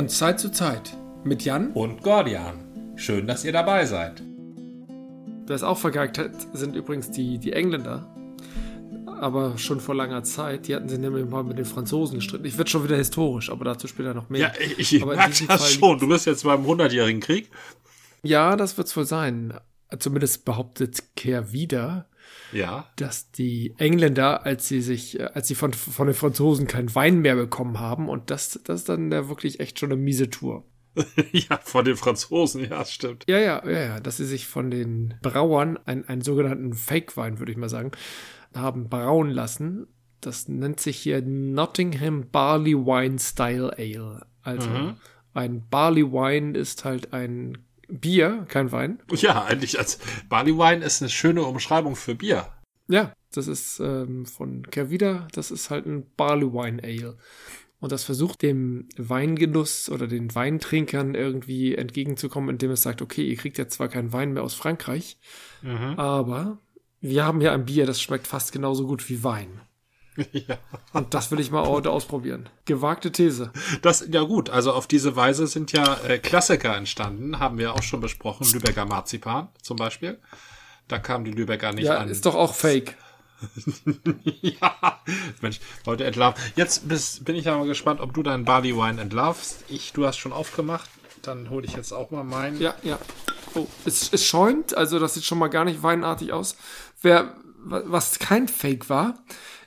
Von Zeit zu Zeit mit Jan und Gordian. Schön, dass ihr dabei seid. Wer es auch vergeigt hat, sind übrigens die, die Engländer. Aber schon vor langer Zeit. Die hatten sich nämlich mal mit den Franzosen gestritten. Ich werde schon wieder historisch, aber dazu später noch mehr. Ja, ich, ich merke das Fall schon. Du bist jetzt beim 100-jährigen Krieg. Ja, das wird es wohl sein. Zumindest behauptet Kehr wieder, ja. dass die Engländer, als sie sich, äh, als sie von, von den Franzosen keinen Wein mehr bekommen haben, und das, das ist dann wirklich echt schon eine miese Tour. ja, von den Franzosen, ja, stimmt. Ja, ja, ja, ja, dass sie sich von den Brauern einen, einen sogenannten Fake-Wein, würde ich mal sagen, haben brauen lassen. Das nennt sich hier Nottingham Barley Wine Style Ale. Also mhm. ein Barley Wine ist halt ein Bier, kein Wein. Ja, eigentlich als Barley Wine ist eine schöne Umschreibung für Bier. Ja, das ist ähm, von Kervida, das ist halt ein Barley Wine Ale. Und das versucht dem Weingenuss oder den Weintrinkern irgendwie entgegenzukommen, indem es sagt, okay, ihr kriegt jetzt zwar keinen Wein mehr aus Frankreich, mhm. aber wir haben hier ein Bier, das schmeckt fast genauso gut wie Wein. Ja. Und das will ich mal heute ausprobieren. Gewagte These. Das, ja gut, also auf diese Weise sind ja äh, Klassiker entstanden, haben wir auch schon besprochen. Lübecker Marzipan zum Beispiel. Da kamen die Lübecker nicht ja, an. Ist doch auch fake. ja, Mensch, heute entlarven. Jetzt bist, bin ich aber gespannt, ob du deinen Barley Wine entlarvst. Ich, du hast schon aufgemacht. Dann hole ich jetzt auch mal meinen. Ja, ja. Oh, es, es schäumt, also das sieht schon mal gar nicht weinartig aus. Wer, was kein Fake war,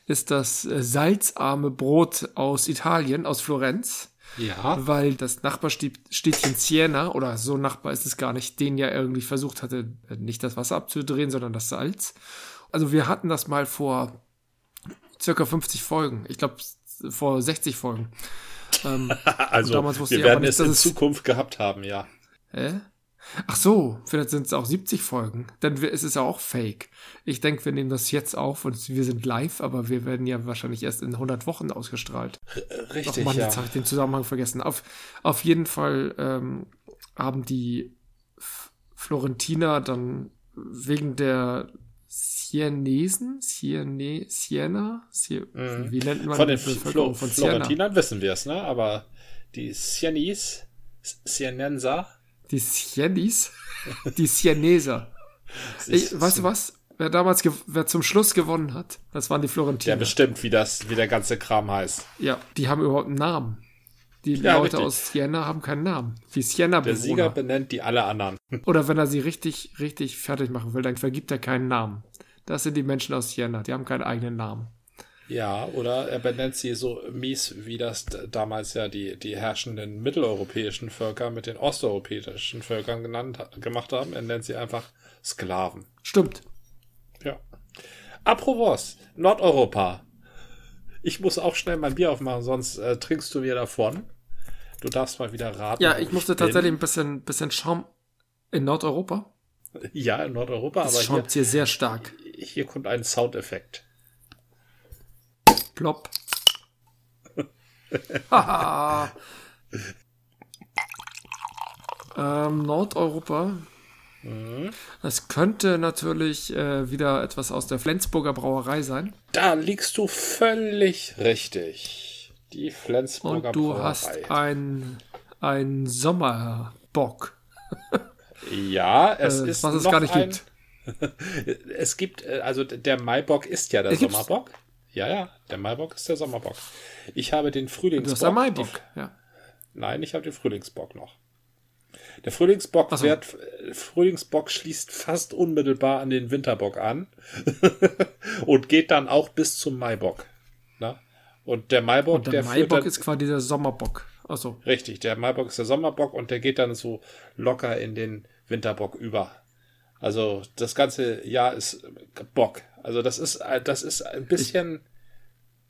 ist das äh, salzarme Brot aus Italien, aus Florenz. Ja. Weil das Nachbarstädtchen Siena, oder so Nachbar ist es gar nicht, den ja irgendwie versucht hatte, äh, nicht das Wasser abzudrehen, sondern das Salz. Also wir hatten das mal vor circa 50 Folgen. Ich glaube, vor 60 Folgen. Ähm, also, damals wusste wir werden nicht, es in Zukunft gehabt haben, ja. Hä? Ach so, vielleicht sind es auch 70 Folgen. Dann ist es ja auch fake. Ich denke, wir nehmen das jetzt auf und wir sind live, aber wir werden ja wahrscheinlich erst in 100 Wochen ausgestrahlt. Richtig, Ach Mann, ja. jetzt habe ich den Zusammenhang vergessen. Auf, auf jeden Fall ähm, haben die F Florentiner dann wegen der Sienesen, Siene, Siena, Sie mhm. wie nennt man Von den Flo von Florentinern wissen wir es, ne? Aber die Sienis, Sienenser, die Sienis? Die Sieneser. Ich, weißt du was? Wer damals, wer zum Schluss gewonnen hat, das waren die Florentiner. Ja, bestimmt, wie das, wie der ganze Kram heißt. Ja, die haben überhaupt einen Namen. Die ja, Leute richtig. aus Siena haben keinen Namen. Wie Siena Der Sieger benennt die alle anderen. Oder wenn er sie richtig, richtig fertig machen will, dann vergibt er keinen Namen. Das sind die Menschen aus Siena, die haben keinen eigenen Namen. Ja, oder er benennt sie so mies, wie das damals ja die, die herrschenden mitteleuropäischen Völker mit den osteuropäischen Völkern genannt, gemacht haben. Er nennt sie einfach Sklaven. Stimmt. Ja. Apropos, Nordeuropa. Ich muss auch schnell mein Bier aufmachen, sonst äh, trinkst du wieder davon. Du darfst mal wieder raten. Ja, ich musste bin. tatsächlich ein bisschen, bisschen Schaum in Nordeuropa. Ja, in Nordeuropa, das aber schäumt hier, hier sehr stark. Hier kommt ein Soundeffekt. Plopp. ähm, Nordeuropa. Mhm. Das könnte natürlich äh, wieder etwas aus der Flensburger Brauerei sein. Da liegst du völlig richtig. Die Flensburger Und du Brauerei. hast ein, ein Sommerbock. ja, es äh, ist. Was es gar nicht ein... gibt. es gibt, äh, also der Maibock ist ja der Sommerbock. Ja, ja, der Maibock ist der Sommerbock. Ich habe den Frühlingsbock. Du hast der Maibock, ja. Nein, ich habe den Frühlingsbock noch. Der Frühlingsbock, so. wird, Frühlingsbock schließt fast unmittelbar an den Winterbock an und geht dann auch bis zum Maibock. Na? Und der Maibock, und der, der Maibock dann, ist quasi der Sommerbock. Achso. Richtig, der Maibock ist der Sommerbock und der geht dann so locker in den Winterbock über. Also das ganze Jahr ist Bock. Also das ist, das ist ein bisschen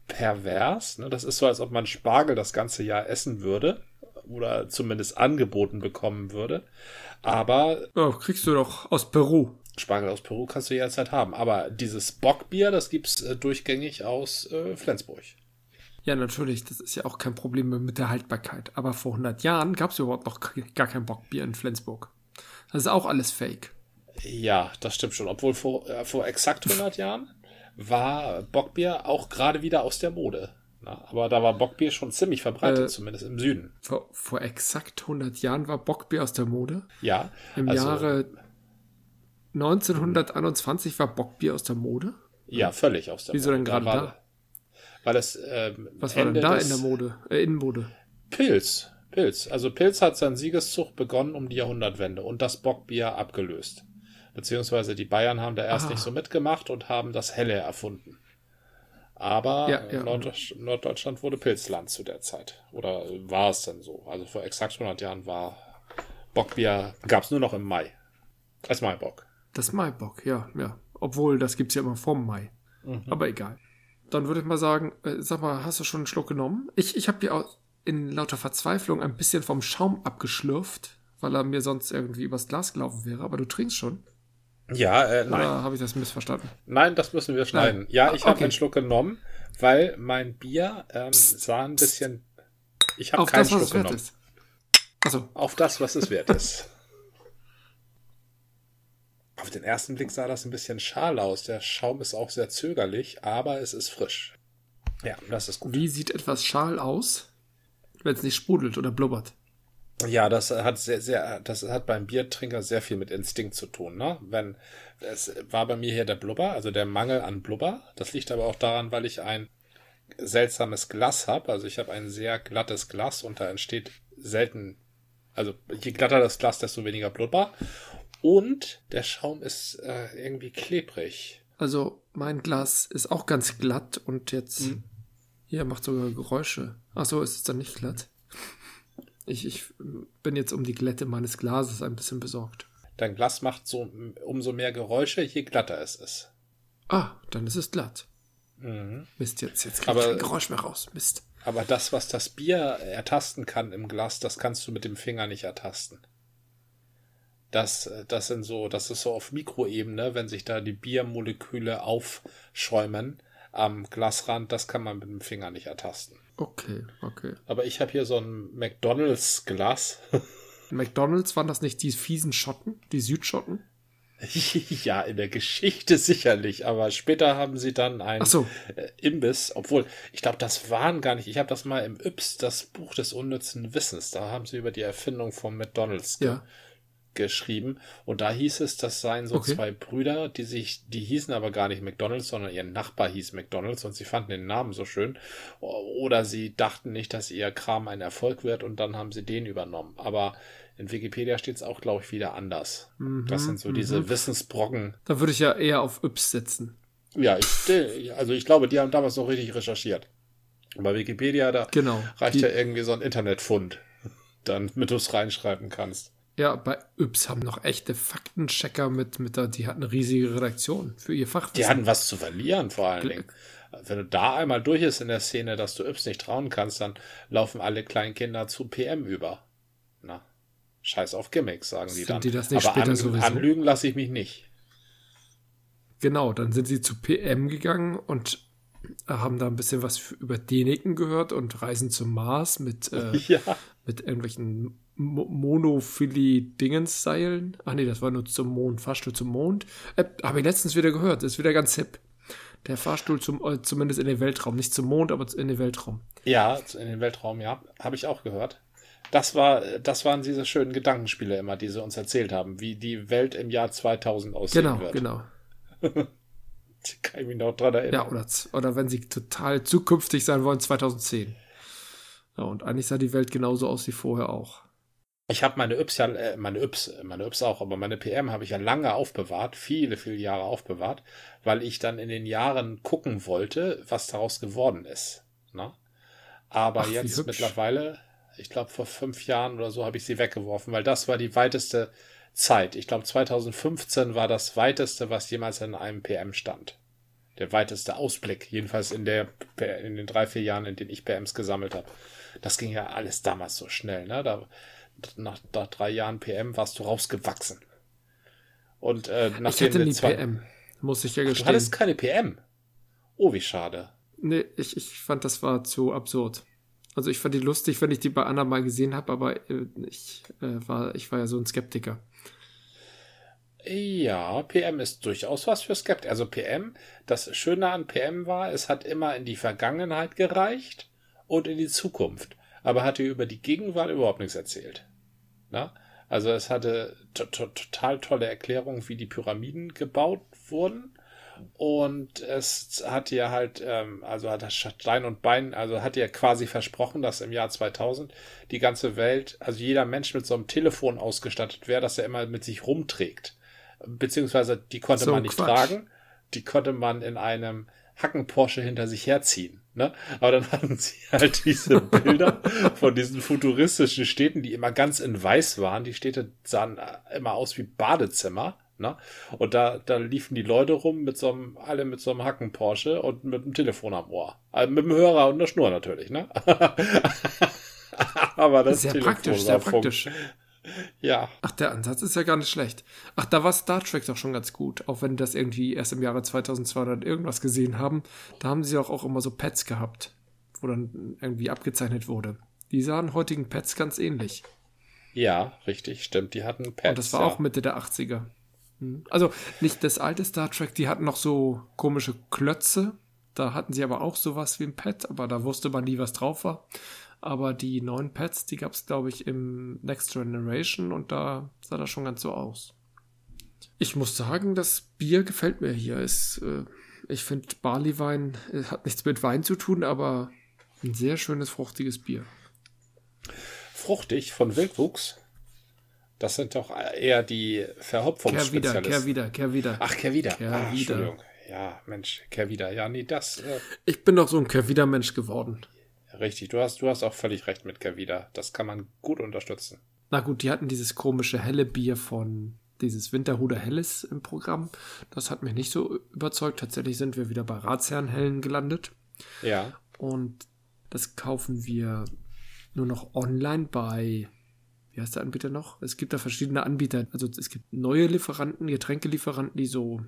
pervers. Ne? Das ist so, als ob man Spargel das ganze Jahr essen würde oder zumindest angeboten bekommen würde. Aber oh, kriegst du doch aus Peru. Spargel aus Peru kannst du jederzeit haben. Aber dieses Bockbier, das gibt's äh, durchgängig aus äh, Flensburg. Ja, natürlich. Das ist ja auch kein Problem mit der Haltbarkeit. Aber vor 100 Jahren gab es überhaupt noch gar kein Bockbier in Flensburg. Das ist auch alles Fake. Ja, das stimmt schon. Obwohl vor, äh, vor exakt 100 Jahren war Bockbier auch gerade wieder aus der Mode. Na, aber da war Bockbier schon ziemlich verbreitet, Äh, zumindest im Süden. Vor, vor exakt 100 Jahren war Bockbier aus der Mode. Ja. Im also, Jahre 1921 war Bockbier aus der Mode. Ja, völlig aus der Wieso denn Da gerade war- da? Weil es ähm, Was war Ende denn da in der Mode? Äh, Innenmode. Pilz. Pilz. Also Pilz hat seinen Siegeszug begonnen um die Jahrhundertwende und das Bockbier abgelöst. Beziehungsweise die Bayern haben da erst Ah. nicht so mitgemacht und haben das Helle erfunden. Aber Ja, ja. Norddeutsch- Norddeutschland wurde Pilzland zu der Zeit. Oder war es denn so? Also vor exakt 100 Jahren war Bockbier, gab es nur noch im Mai. Als Maibock. Das Maibock, ja, ja. Obwohl, das gibt's ja immer vorm Mai. Mhm. Aber egal. Dann würde ich mal sagen, äh, sag mal, hast du schon einen Schluck genommen? Ich, ich habe dir auch in lauter Verzweiflung ein bisschen vom Schaum abgeschlürft, weil er mir sonst irgendwie übers Glas gelaufen wäre. Aber du trinkst schon? Ja, äh, nein. Oder habe ich das missverstanden? Nein, das müssen wir schneiden. Nein. Ja, Ah, ich habe okay. einen Schluck genommen, weil mein Bier ähm, sah ein bisschen. Ich habe keinen das, Schluck genommen. Achso, Auf das, was es wert ist. Auf den ersten Blick sah das ein bisschen schal aus. Der Schaum ist auch sehr zögerlich, aber es ist frisch. Ja, das ist gut. wie sieht etwas schal aus, wenn es nicht sprudelt oder blubbert? Ja, das hat sehr, sehr, das hat beim Biertrinker sehr viel mit Instinkt zu tun, ne? Wenn, es war bei mir hier der Blubber, also der Mangel an Blubber. Das liegt aber auch daran, weil ich ein seltsames Glas habe. Also ich habe ein sehr glattes Glas und da entsteht selten, also je glatter das Glas, desto weniger Blubber. Und der Schaum ist äh, irgendwie klebrig. Also, mein Glas ist auch ganz glatt und jetzt. Mhm. Hier macht sogar Geräusche. Achso, ist es dann nicht glatt? Ich, ich bin jetzt um die Glätte meines Glases ein bisschen besorgt. Dein Glas macht so umso mehr Geräusche, je glatter es ist. Ah, dann ist es glatt. Mhm. Mist, jetzt, jetzt krieg Aber- ich kein Geräusch mehr raus. Mist. Aber das, was das Bier ertasten kann im Glas, das kannst du mit dem Finger nicht ertasten. Das, das sind so, das ist so auf Mikroebene, wenn sich da die Biermoleküle aufschäumen am Glasrand, das kann man mit dem Finger nicht ertasten. Okay, okay. Aber ich habe hier so ein McDonalds Glas. McDonalds waren das nicht die fiesen Schotten, die Südschotten? ja, in der Geschichte sicherlich, aber später haben sie dann ein Ach so. äh, Imbiss, obwohl ich glaube, das waren gar nicht. Ich habe das mal im Yps, das Buch des unnützen Wissens, da haben sie über die Erfindung von McDonalds Ja. Geschrieben und da hieß es, das seien so Okay. zwei Brüder, die sich, die hießen aber gar nicht McDonalds, sondern ihr Nachbar hieß McDonalds und sie fanden den Namen so schön oder sie dachten nicht, dass ihr Kram ein Erfolg wird und dann haben sie den übernommen. Aber in Wikipedia steht es auch, glaube ich, wieder anders. Mhm, das sind so diese Wissensbrocken. Da würde ich ja eher auf Yps setzen. Ja, ich, also ich glaube, die haben damals noch richtig recherchiert. Bei Wikipedia, da Genau. reicht ja irgendwie so ein Internetfund, dann mit du es reinschreiben kannst. Ja, bei Yps haben noch echte Faktenchecker mit, mit da, die hatten eine riesige Redaktion für ihr Fachwissen. Die hatten was zu verlieren, vor allen Dingen. Wenn du da einmal durch ist in der Szene, dass du Yps nicht trauen kannst, dann laufen alle kleinen Kinder zu PM über. Na, scheiß auf Gimmicks, sagen die Sind dann. die das nicht Aber später an, sowieso? anlügen lasse ich mich nicht. Genau, dann sind sie zu PM gegangen und haben da ein bisschen was über Däniken gehört und Reisen zum Mars mit, äh, Ja. mit irgendwelchen Mo Monophilie-Dingensseilen. Ach nee, das war nur zum Mond, Fahrstuhl zum Mond. Äh, Habe ich letztens wieder gehört, ist wieder ganz hip. Der Fahrstuhl zum, äh, zumindest in den Weltraum, nicht zum Mond, aber in den Weltraum. Ja, in den Weltraum, ja. Habe ich auch gehört. Das war, das waren diese schönen Gedankenspiele immer, die sie uns erzählt haben, wie die Welt im Jahr 2000 aussehen Genau, wird. genau. Ich kann ich mich noch dran erinnern. Ja, oder, oder wenn sie total zukünftig sein wollen, 2010. Ja, und eigentlich sah die Welt genauso aus wie vorher auch. Ich habe meine Yps ja, äh, meine Yps, meine Yps auch, aber meine PM habe ich ja lange aufbewahrt, viele, viele Jahre aufbewahrt, weil ich dann in den Jahren gucken wollte, was daraus geworden ist. Ne? Aber Ach, jetzt mittlerweile, ich glaube vor fünf Jahren oder so habe ich sie weggeworfen, weil das war die weiteste Zeit. Ich glaube 2015 war das weiteste, was jemals in einem PM stand. Der weiteste Ausblick, jedenfalls in der in den drei, vier Jahren, in denen ich PMs gesammelt habe. Das ging ja alles damals so schnell, ne? Da, nach, nach drei Jahren PM warst du rausgewachsen. Und äh, Ich nachdem hatte wir nie zwei- PM, muss ich ja Du gestehen. hattest keine PM. Oh, wie schade. Nee, ich, ich fand, das war zu absurd. Also ich fand die lustig, wenn ich die bei anderen mal gesehen habe, aber äh, ich, äh, war, ich war ja so ein Skeptiker. Ja, PM ist durchaus was für Skeptiker. Also PM, das Schöne an PM war, es hat immer in die Vergangenheit gereicht und in die Zukunft, aber hatte über die Gegenwart überhaupt nichts erzählt. Na? Also es hatte total tolle Erklärungen, wie die Pyramiden gebaut wurden. Und es hat ja halt, ähm, also hat das Stein und Bein, also hat ja quasi versprochen, dass im Jahr 2000 die ganze Welt, also jeder Mensch mit so einem Telefon ausgestattet wäre, dass er immer mit sich rumträgt. Beziehungsweise die konnte so man nicht Quatsch. tragen, die konnte man in einem Hacken Porsche hinter sich herziehen. Ne? Aber dann hatten sie halt diese Bilder von diesen futuristischen Städten, die immer ganz in weiß waren. Die Städte sahen immer aus wie Badezimmer. Ne? Und da, da liefen die Leute rum mit so einem, alle mit so einem Hacken Porsche und mit einem Telefon am Ohr. Also mit dem Hörer und der Schnur natürlich, ne? Aber das sehr Telefon praktisch, sehr praktisch. Ja. Ach, der Ansatz ist ja gar nicht schlecht. Ach, da war Star Trek doch schon ganz gut. Auch wenn das irgendwie erst im Jahre 2200 irgendwas gesehen haben. Da haben sie auch, auch immer so Pets gehabt, wo dann irgendwie abgezeichnet wurde. Die sahen heutigen Pets ganz ähnlich. Ja, richtig, stimmt. Die hatten Pets. Und das war ja. auch Mitte der 80er. Hm. Also nicht das alte Star Trek, die hatten noch so komische Klötze. Da hatten sie aber auch sowas wie ein Pet, aber da wusste man nie, was drauf war. Aber die neuen Pads, die gab es, glaube ich, im Next Generation und da sah das schon ganz so aus. Ich muss sagen, das Bier gefällt mir hier. Es, äh, ich finde, Barleywein äh, hat nichts mit Wein zu tun, aber ein sehr schönes, fruchtiges Bier. Fruchtig von Wildwuchs? Das sind doch eher die Verhopfungsspezialisten. Kehr wieder, kehr wieder. Ach, kehr wieder. Kehr ah, wieder. Entschuldigung. Ja, Mensch, kehr wieder. Ja, nee, das. Äh ich bin doch so ein kehr wieder Mensch geworden. Richtig, du hast, du hast auch völlig recht mit Gavida. Das kann man gut unterstützen. Na gut, die hatten dieses komische helle Bier von dieses Winterhuder Helles im Programm. Das hat mich nicht so überzeugt. Tatsächlich sind wir wieder bei Ratsherrenhellen gelandet. Ja. Und das kaufen wir nur noch online bei, wie heißt der Anbieter noch? Es gibt da verschiedene Anbieter. Also es gibt neue Lieferanten, Getränkelieferanten, die so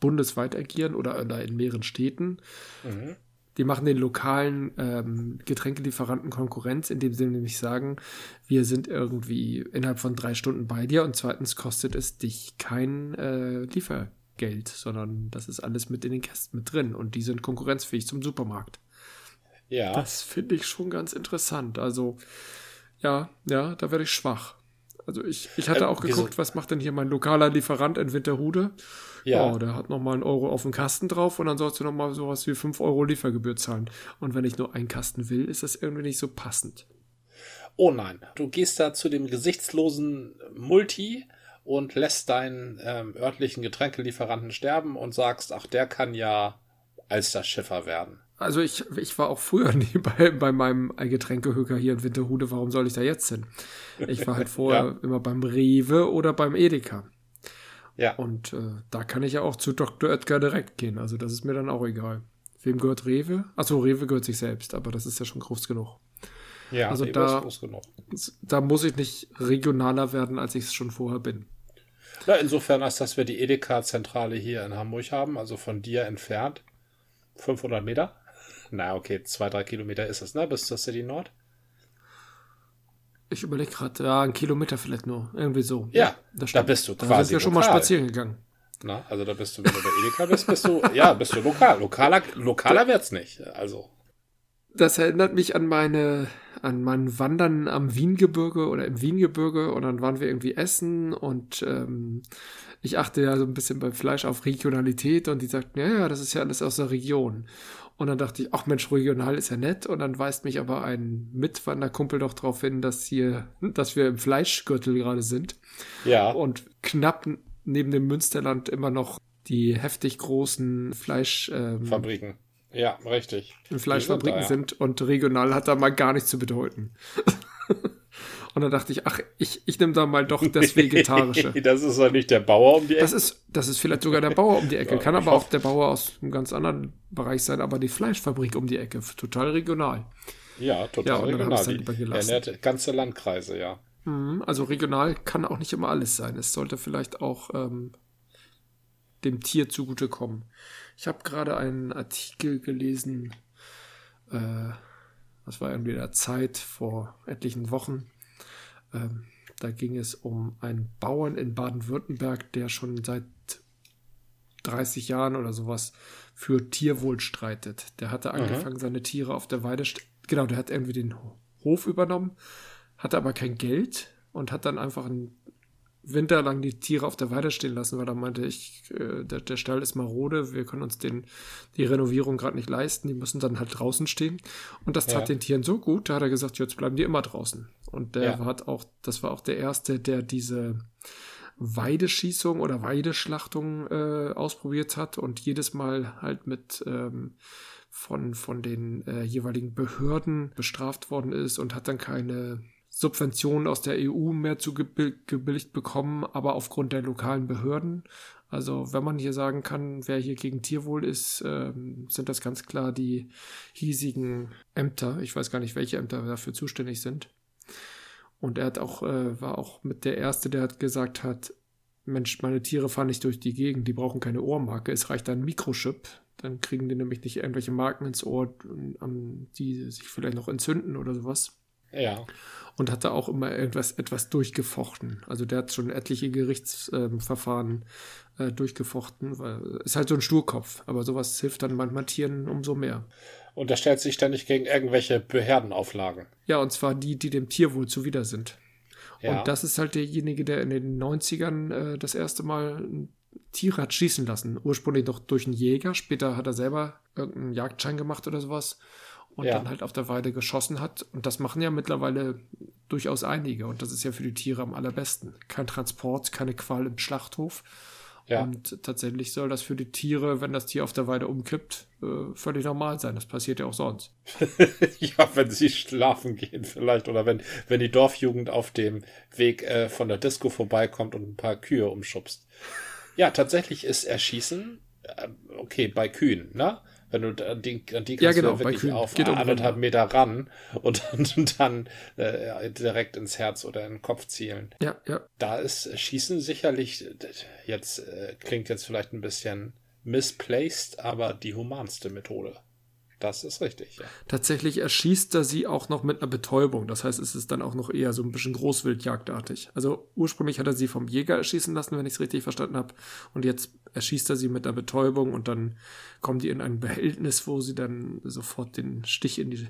bundesweit agieren oder in mehreren Städten. Mhm. Die machen den lokalen ähm, Getränkelieferanten Konkurrenz, indem sie nämlich sagen, wir sind irgendwie innerhalb von drei Stunden bei dir und zweitens kostet es dich kein äh, Liefergeld, sondern das ist alles mit in den Kästen mit drin und die sind konkurrenzfähig zum Supermarkt. Ja. Das finde ich schon ganz interessant. Also, ja, ja, da werde ich schwach. Also ich, ich hatte äh, auch geguckt, was macht denn hier mein lokaler Lieferant in Winterhude? Ja. Oh, der hat nochmal einen Euro auf den Kasten drauf und dann sollst du nochmal sowas wie 5 Euro Liefergebühr zahlen. Und wenn ich nur einen Kasten will, ist das irgendwie nicht so passend. Oh nein, du gehst da zu dem gesichtslosen Multi und lässt deinen ähm, örtlichen Getränkelieferanten sterben und sagst, ach, der kann ja als das Schiffer werden. Also ich, ich war auch früher nie bei, bei meinem Getränkehöker hier in Winterhude. Warum soll ich da jetzt hin? Ich war halt vorher ja. immer beim Rewe oder beim Edeka. Ja. Und äh, da kann ich ja auch zu Dr. Oetker direkt gehen. Also das ist mir dann auch egal. Wem gehört Rewe? Achso, Rewe gehört sich selbst, aber das ist ja schon groß genug. Ja, also Rewe da, ist groß genug. Da muss ich nicht regionaler werden, als ich es schon vorher bin. Na, insofern, als dass wir die Edeka-Zentrale hier in Hamburg haben, also von dir entfernt, 500 Meter. Na, okay, zwei, drei Kilometer ist es, ne, bis zur City Nord. Ich überlege gerade, ja, ein Kilometer vielleicht nur. Irgendwie so. Ja, ja da bist du quasi. Da sind wir schon mal spazieren gegangen. Na, also da bist du, wenn du bei Edeka bist, bist du, ja, bist du lokal. Lokaler, lokaler wird's nicht. Also. Das erinnert mich an meine, an mein Wandern am Wiengebirge oder im Wiengebirge und dann waren wir irgendwie essen und ähm, ich achte ja so ein bisschen beim Fleisch auf Regionalität und die sagten, ja, ja, das ist ja alles aus der Region. Und dann dachte ich, ach Mensch, regional ist ja nett. Und dann weist mich aber ein Mitwanderkumpel doch darauf hin, dass hier, dass wir im Fleischgürtel gerade sind. Ja. Und knapp neben dem Münsterland immer noch die heftig großen Fleischfabriken. Ähm, ja, richtig. Fleischfabriken sind, da, ja. sind und regional hat da mal gar nichts zu bedeuten. Und dann dachte ich, ach, ich, ich nehme da mal doch das Vegetarische. das ist doch nicht der Bauer um die Ecke. Das ist, das ist vielleicht sogar der Bauer um die Ecke. Kann aber auch der Bauer aus einem ganz anderen Bereich sein, aber die Fleischfabrik um die Ecke. Total regional. Ja, total ja, und regional. Dann dann lieber gelassen. Ernährt ganze Landkreise, ja. Mhm, also regional kann auch nicht immer alles sein. Es sollte vielleicht auch ähm, dem Tier zugutekommen. Ich habe gerade einen Artikel gelesen, äh, das war irgendwie der Zeit vor etlichen Wochen, ähm, Da ging es um einen Bauern in Baden-Württemberg, der schon seit 30 Jahren oder sowas für Tierwohl streitet. Der hatte mhm. angefangen, mhm. seine Tiere auf der Weide, genau, der hat irgendwie den Hof übernommen, hatte aber kein Geld und hat dann einfach einen Winter lang die Tiere auf der Weide stehen lassen, weil er meinte, ich, äh, der, der Stall ist marode, wir können uns den, die Renovierung gerade nicht leisten, die müssen dann halt draußen stehen. Und das tat ja. den Tieren so gut, da hat er gesagt, jetzt bleiben die immer draußen. Und der ja. hat auch, das war auch der erste, der diese Weideschießung oder Weideschlachtung äh, ausprobiert hat und jedes Mal halt mit ähm, von, von den äh, jeweiligen Behörden bestraft worden ist und hat dann keine Subventionen aus der EU mehr zugebilligt bekommen, aber aufgrund der lokalen Behörden. Also wenn man hier sagen kann, wer hier gegen Tierwohl ist, ähm, sind das ganz klar die hiesigen Ämter. Ich weiß gar nicht, welche Ämter dafür zuständig sind. Und er hat auch, äh, war auch mit der Erste, der hat gesagt hat, Mensch, meine Tiere fahren nicht durch die Gegend, die brauchen keine Ohrmarke, es reicht ein Mikrochip. Dann kriegen die nämlich nicht irgendwelche Marken ins Ohr, die sich vielleicht noch entzünden oder sowas. Ja. Und hat da auch immer irgendwas etwas durchgefochten. Also der hat schon etliche Gerichtsverfahren äh, durchgefochten, weil ist halt so ein Sturkopf. Aber sowas hilft dann manchmal Tieren umso mehr und er stellt sich ständig gegen irgendwelche Behördenauflagen. Ja, und zwar die, die dem Tierwohl zuwider sind. Ja. Und das ist halt derjenige, der in den 90ern äh, das erste Mal ein Tier hat schießen lassen. Ursprünglich noch durch einen Jäger, später hat er selber irgendeinen Jagdschein gemacht oder sowas und ja. dann halt auf der Weide geschossen hat. Und das machen ja mittlerweile durchaus einige. Und das ist ja für die Tiere am allerbesten. Kein Transport, keine Qual im Schlachthof. Ja. Und tatsächlich soll das für die Tiere, wenn das Tier auf der Weide umkippt, äh, völlig normal sein. Das passiert ja auch sonst. ja, wenn sie schlafen gehen vielleicht oder wenn, wenn die Dorfjugend auf dem Weg äh, von der Disco vorbeikommt und ein paar Kühe umschubst. Ja, tatsächlich ist Erschießen, äh, okay, bei Kühen, ne? Wenn du an die, an die kannst ja, genau, du wirklich auf Geht anderthalb Meter ran und dann, und dann äh, direkt ins Herz oder in den Kopf zielen. Ja, ja. Da ist Schießen sicherlich, jetzt äh, klingt jetzt vielleicht ein bisschen misplaced, aber die humanste Methode. Das ist richtig, ja. Tatsächlich erschießt er sie auch noch mit einer Betäubung. Das heißt, es ist dann auch noch eher so ein bisschen Großwildjagdartig. Also ursprünglich hat er sie vom Jäger erschießen lassen, wenn ich es richtig verstanden habe. Und jetzt erschießt er sie mit einer Betäubung und dann kommen die in ein Behältnis, wo sie dann sofort den Stich in die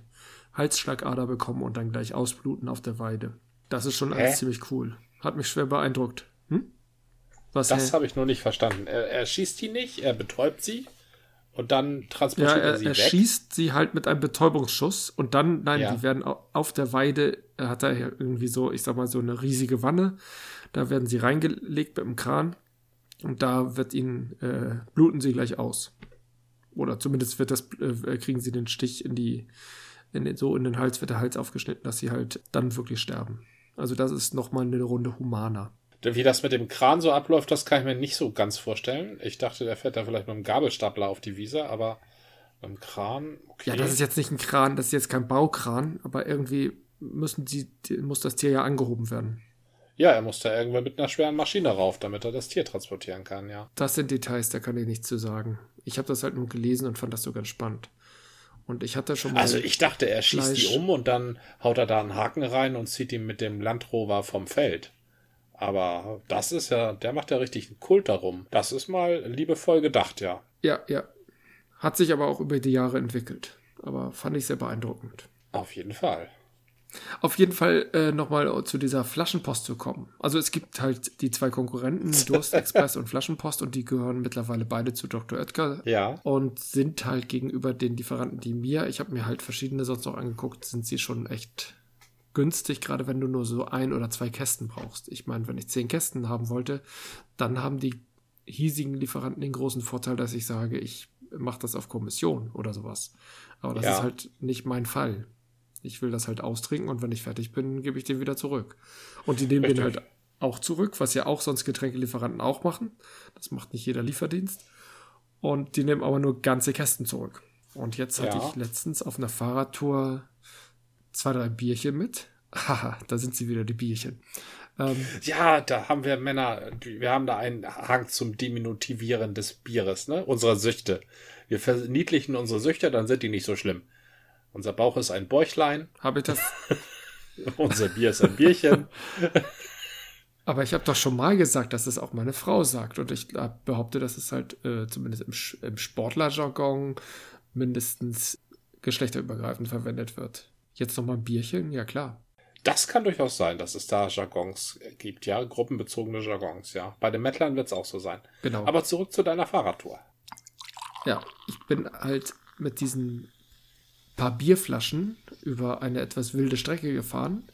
Halsschlagader bekommen und dann gleich ausbluten auf der Weide. Das ist schon Hä? alles ziemlich cool. Hat mich schwer beeindruckt. Hm? Was, das habe ich nur nicht verstanden. Er, er schießt die nicht, er betäubt sie und dann transportiert ja, er, er sie er weg. schießt sie halt mit einem Betäubungsschuss und dann, nein, ja. die werden auf der Weide, er hat da irgendwie so, ich sag mal, so eine riesige Wanne. Da werden sie reingelegt mit dem Kran und da wird ihnen, äh, bluten sie gleich aus. Oder zumindest wird das, äh, kriegen sie den Stich in die, in den, so in den Hals, wird der Hals aufgeschnitten, dass sie halt dann wirklich sterben. Also das ist nochmal eine Runde humaner. Wie das mit dem Kran so abläuft, das kann ich mir nicht so ganz vorstellen. Ich dachte, der fährt da vielleicht mit einem Gabelstapler auf die Wiese, aber mit einem Kran, okay. Ja, das ist jetzt nicht ein Kran, das ist jetzt kein Baukran, aber irgendwie müssen die, muss das Tier ja angehoben werden. Ja, er muss da irgendwann mit einer schweren Maschine rauf, damit er das Tier transportieren kann, ja. Das sind Details, da kann ich nichts zu sagen. Ich habe das halt nur gelesen und fand das so ganz spannend. Und ich hatte schon mal. Also ich dachte, er schießt Fleisch. die um und dann haut er da einen Haken rein und zieht ihn mit dem Landrover vom Feld. Aber das ist ja, der macht ja richtig einen Kult darum. Das ist mal liebevoll gedacht, ja. Ja, ja. Hat sich aber auch über die Jahre entwickelt. Aber fand ich sehr beeindruckend. Auf jeden Fall. Auf jeden Fall äh, nochmal zu dieser Flaschenpost zu kommen. Also es gibt halt die zwei Konkurrenten, Durstexpress und Flaschenpost, und die gehören mittlerweile beide zu Dr. Oetker. Ja. Und sind halt gegenüber den Lieferanten, die mir, ich habe mir halt verschiedene sonst noch angeguckt, sind sie schon echt günstig, gerade wenn du nur so ein oder zwei Kästen brauchst. Ich meine, wenn ich zehn Kästen haben wollte, dann haben die hiesigen Lieferanten den großen Vorteil, dass ich sage, ich mache das auf Kommission oder sowas. Aber das ja. ist halt nicht mein Fall. Ich will das halt austrinken und wenn ich fertig bin, gebe ich den wieder zurück. Und die nehmen Richtig. den halt auch zurück, was ja auch sonst Getränkelieferanten auch machen. Das macht nicht jeder Lieferdienst. Und die nehmen aber nur ganze Kästen zurück. Und jetzt hatte ja. ich letztens auf einer Fahrradtour zwei, drei Bierchen mit. Haha, da sind sie wieder, die Bierchen. Ähm, ja, da haben wir Männer, wir haben da einen Hang zum Diminutivieren des Bieres, ne? Unserer Süchte. Wir verniedlichen unsere Süchte, dann sind die nicht so schlimm. Unser Bauch ist ein Bäuchlein. Habe ich das? Unser Bier ist ein Bierchen. Aber ich habe doch schon mal gesagt, dass es auch meine Frau sagt. Und ich behaupte, dass es halt äh, zumindest im, im Sportlerjargon mindestens geschlechterübergreifend verwendet wird. Jetzt noch mal ein Bierchen? Ja, klar. Das kann durchaus sein, dass es da Jargons gibt, ja, gruppenbezogene Jargons, ja. Bei den Mettlern wird es auch so sein. Genau. Aber zurück zu deiner Fahrradtour. Ja, ich bin halt mit diesen paar Bierflaschen über eine etwas wilde Strecke gefahren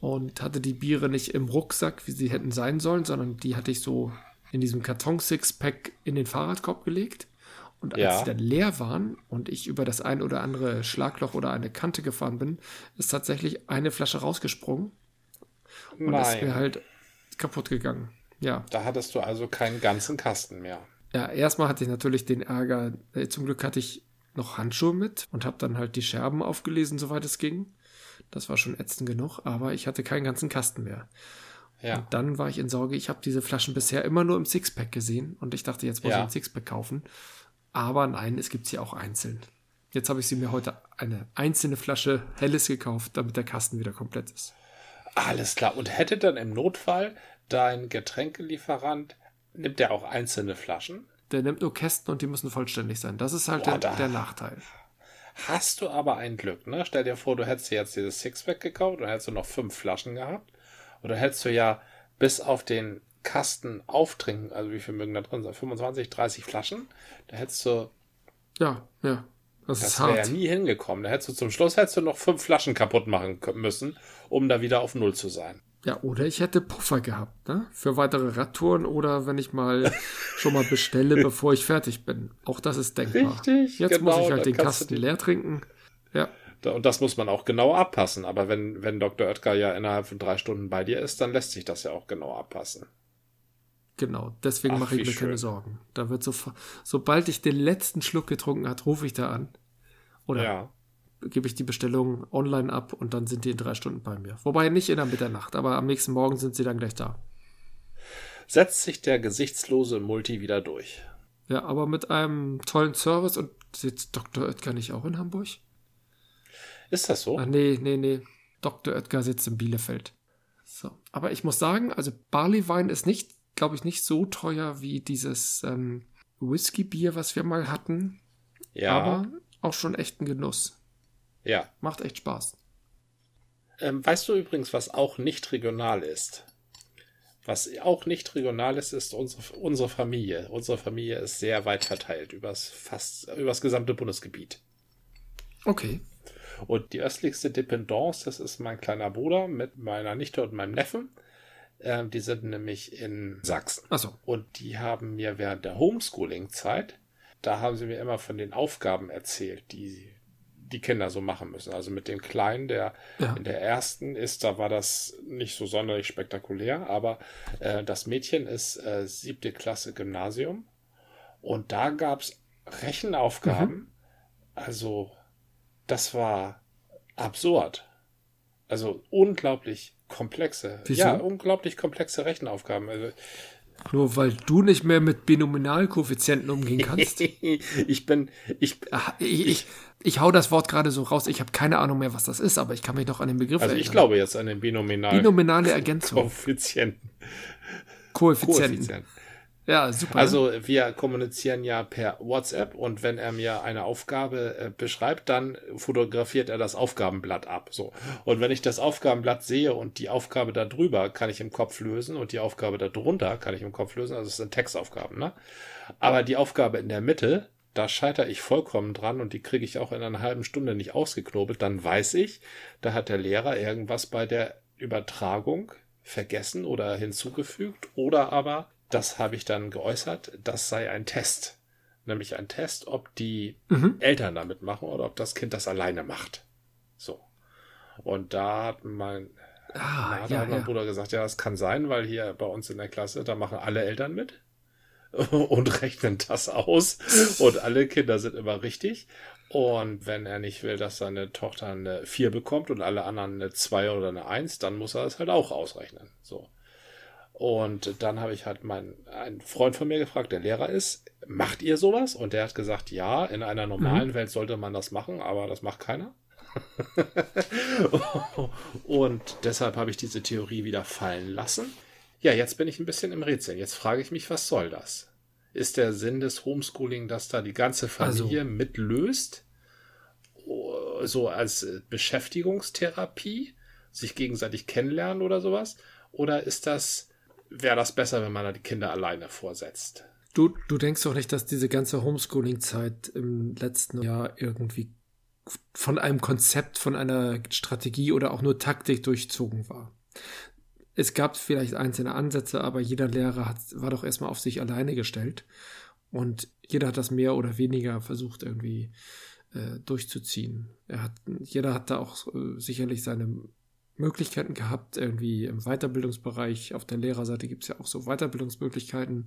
und hatte die Biere nicht im Rucksack, wie sie hätten sein sollen, sondern die hatte ich so in diesem Karton-Sixpack in den Fahrradkorb gelegt. Und als ja. sie dann leer waren und ich über das ein oder andere Schlagloch oder eine Kante gefahren bin, ist tatsächlich eine Flasche rausgesprungen. Und Nein. ist mir halt kaputt gegangen. Ja. Da hattest du also keinen ganzen Kasten mehr. Ja, erstmal hatte ich natürlich den Ärger. Äh, zum Glück hatte ich noch Handschuhe mit und habe dann halt die Scherben aufgelesen, soweit es ging. Das war schon ätzend genug, aber ich hatte keinen ganzen Kasten mehr. Ja. Und dann war ich in Sorge, ich habe diese Flaschen bisher immer nur im Sixpack gesehen und ich dachte, jetzt muss ja. ich ein Sixpack kaufen. Aber nein, es gibt sie auch einzeln. Jetzt habe ich sie mir heute eine einzelne Flasche Helles gekauft, damit der Kasten wieder komplett ist. Alles klar. Und hätte dann im Notfall dein Getränkelieferant, nimmt der auch einzelne Flaschen? Der nimmt nur Kästen und die müssen vollständig sein. Das ist halt Boah, der, der Nachteil. Hast du aber ein Glück, ne? Stell dir vor, du hättest dir jetzt dieses Sixpack gekauft und hättest du noch fünf Flaschen gehabt. Oder hättest du ja bis auf den Kasten auftrinken, also wie viel mögen da drin sein? 25, 30 Flaschen? Da hättest du. Ja, ja. Das, das wäre ja nie hingekommen. Da hättest du zum Schluss hättest du noch fünf Flaschen kaputt machen müssen, um da wieder auf Null zu sein. Ja, oder ich hätte Puffer gehabt, ne? Für weitere Radtouren oder wenn ich mal schon mal bestelle, bevor ich fertig bin. Auch das ist denkbar. Richtig. Jetzt genau, muss ich halt den Kasten leer trinken. Ja. Und das muss man auch genau abpassen. Aber wenn, wenn Dr. Oetker ja innerhalb von drei Stunden bei dir ist, dann lässt sich das ja auch genau abpassen. Genau, deswegen mache ich mir schön. keine Sorgen. Da wird so, sobald ich den letzten Schluck getrunken habe, rufe ich da an. Oder ja gebe ich die Bestellung online ab und dann sind die in drei Stunden bei mir. Wobei nicht in der Mitternacht, aber am nächsten Morgen sind sie dann gleich da. Setzt sich der gesichtslose Multi wieder durch. Ja, aber mit einem tollen Service und sitzt Dr. Oetker nicht auch in Hamburg? Ist das so? Ah, nee, nee, nee. Dr. Oetker sitzt in Bielefeld. So. Aber ich muss sagen, also Barleywein ist nicht, glaube ich, nicht so teuer wie dieses ähm, Whisky-Bier, was wir mal hatten. Ja. Aber auch schon echt ein Genuss. Ja. Macht echt Spaß. Ähm, weißt du übrigens, was auch nicht regional ist? Was auch nicht regional ist, ist unsere, unsere Familie. Unsere Familie ist sehr weit verteilt übers fast übers gesamte Bundesgebiet. Okay. Und die östlichste Dependance, das ist mein kleiner Bruder mit meiner Nichte und meinem Neffen. Ähm, die sind nämlich in Sachsen. Ach so. Und die haben mir während der Homeschooling-Zeit, da haben sie mir immer von den Aufgaben erzählt, die die Kinder so machen müssen. Also mit dem Kleinen, der ja. in der ersten ist, da war das nicht so sonderlich spektakulär, aber äh, das Mädchen ist äh, siebte Klasse Gymnasium und da gab es Rechenaufgaben. Mhm. Also das war absurd. Also unglaublich komplexe. Wieso? Ja, unglaublich komplexe Rechenaufgaben. Also nur weil du nicht mehr mit Binominalkoeffizienten umgehen kannst. ich bin, ich, Ach, ich, ich, ich, hau das Wort gerade so raus. Ich habe keine Ahnung mehr, was das ist, aber ich kann mich noch an den Begriff also erinnern. Also ich glaube jetzt an den Binominal Binominale Ergänzung. Koeffizienten. Koeffizienten. Koeffizienten. Ja, super. Also wir kommunizieren ja per WhatsApp und wenn er mir eine Aufgabe äh, beschreibt, dann fotografiert er das Aufgabenblatt ab. So. Und wenn ich das Aufgabenblatt sehe und die Aufgabe da drüber kann ich im Kopf lösen und die Aufgabe da drunter kann ich im Kopf lösen, also es sind Textaufgaben, ne? Aber die Aufgabe in der Mitte, da scheitere ich vollkommen dran und die kriege ich auch in einer halben Stunde nicht ausgeknobelt, dann weiß ich, da hat der Lehrer irgendwas bei der Übertragung vergessen oder hinzugefügt oder aber das habe ich dann geäußert, das sei ein Test. Nämlich ein Test, ob die mhm. Eltern damit machen oder ob das Kind das alleine macht. So. Und da hat mein, ah, da ja, hat mein ja. Bruder gesagt, ja, das kann sein, weil hier bei uns in der Klasse, da machen alle Eltern mit und rechnen das aus und alle Kinder sind immer richtig. Und wenn er nicht will, dass seine Tochter eine 4 bekommt und alle anderen eine 2 oder eine 1, dann muss er es halt auch ausrechnen. So. Und dann habe ich halt meinen einen Freund von mir gefragt, der Lehrer ist, macht ihr sowas? Und der hat gesagt, ja, in einer normalen mhm. Welt sollte man das machen, aber das macht keiner. und deshalb habe ich diese Theorie wieder fallen lassen. Ja, jetzt bin ich ein bisschen im Rätsel. Jetzt frage ich mich, was soll das? Ist der Sinn des Homeschooling, dass da die ganze Familie also, mitlöst? So als Beschäftigungstherapie? Sich gegenseitig kennenlernen oder sowas? Oder ist das, wäre das besser, wenn man da die Kinder alleine vorsetzt? Du, du denkst doch nicht, dass diese ganze Homeschooling-Zeit im letzten Jahr irgendwie von einem Konzept, von einer Strategie oder auch nur Taktik durchzogen war. Es gab vielleicht einzelne Ansätze, aber jeder Lehrer hat, war doch erstmal auf sich alleine gestellt. Und jeder hat das mehr oder weniger versucht irgendwie äh, durchzuziehen. Er hat, jeder hat da auch äh, sicherlich seine Möglichkeiten gehabt, irgendwie im Weiterbildungsbereich. Auf der Lehrerseite gibt es ja auch so Weiterbildungsmöglichkeiten.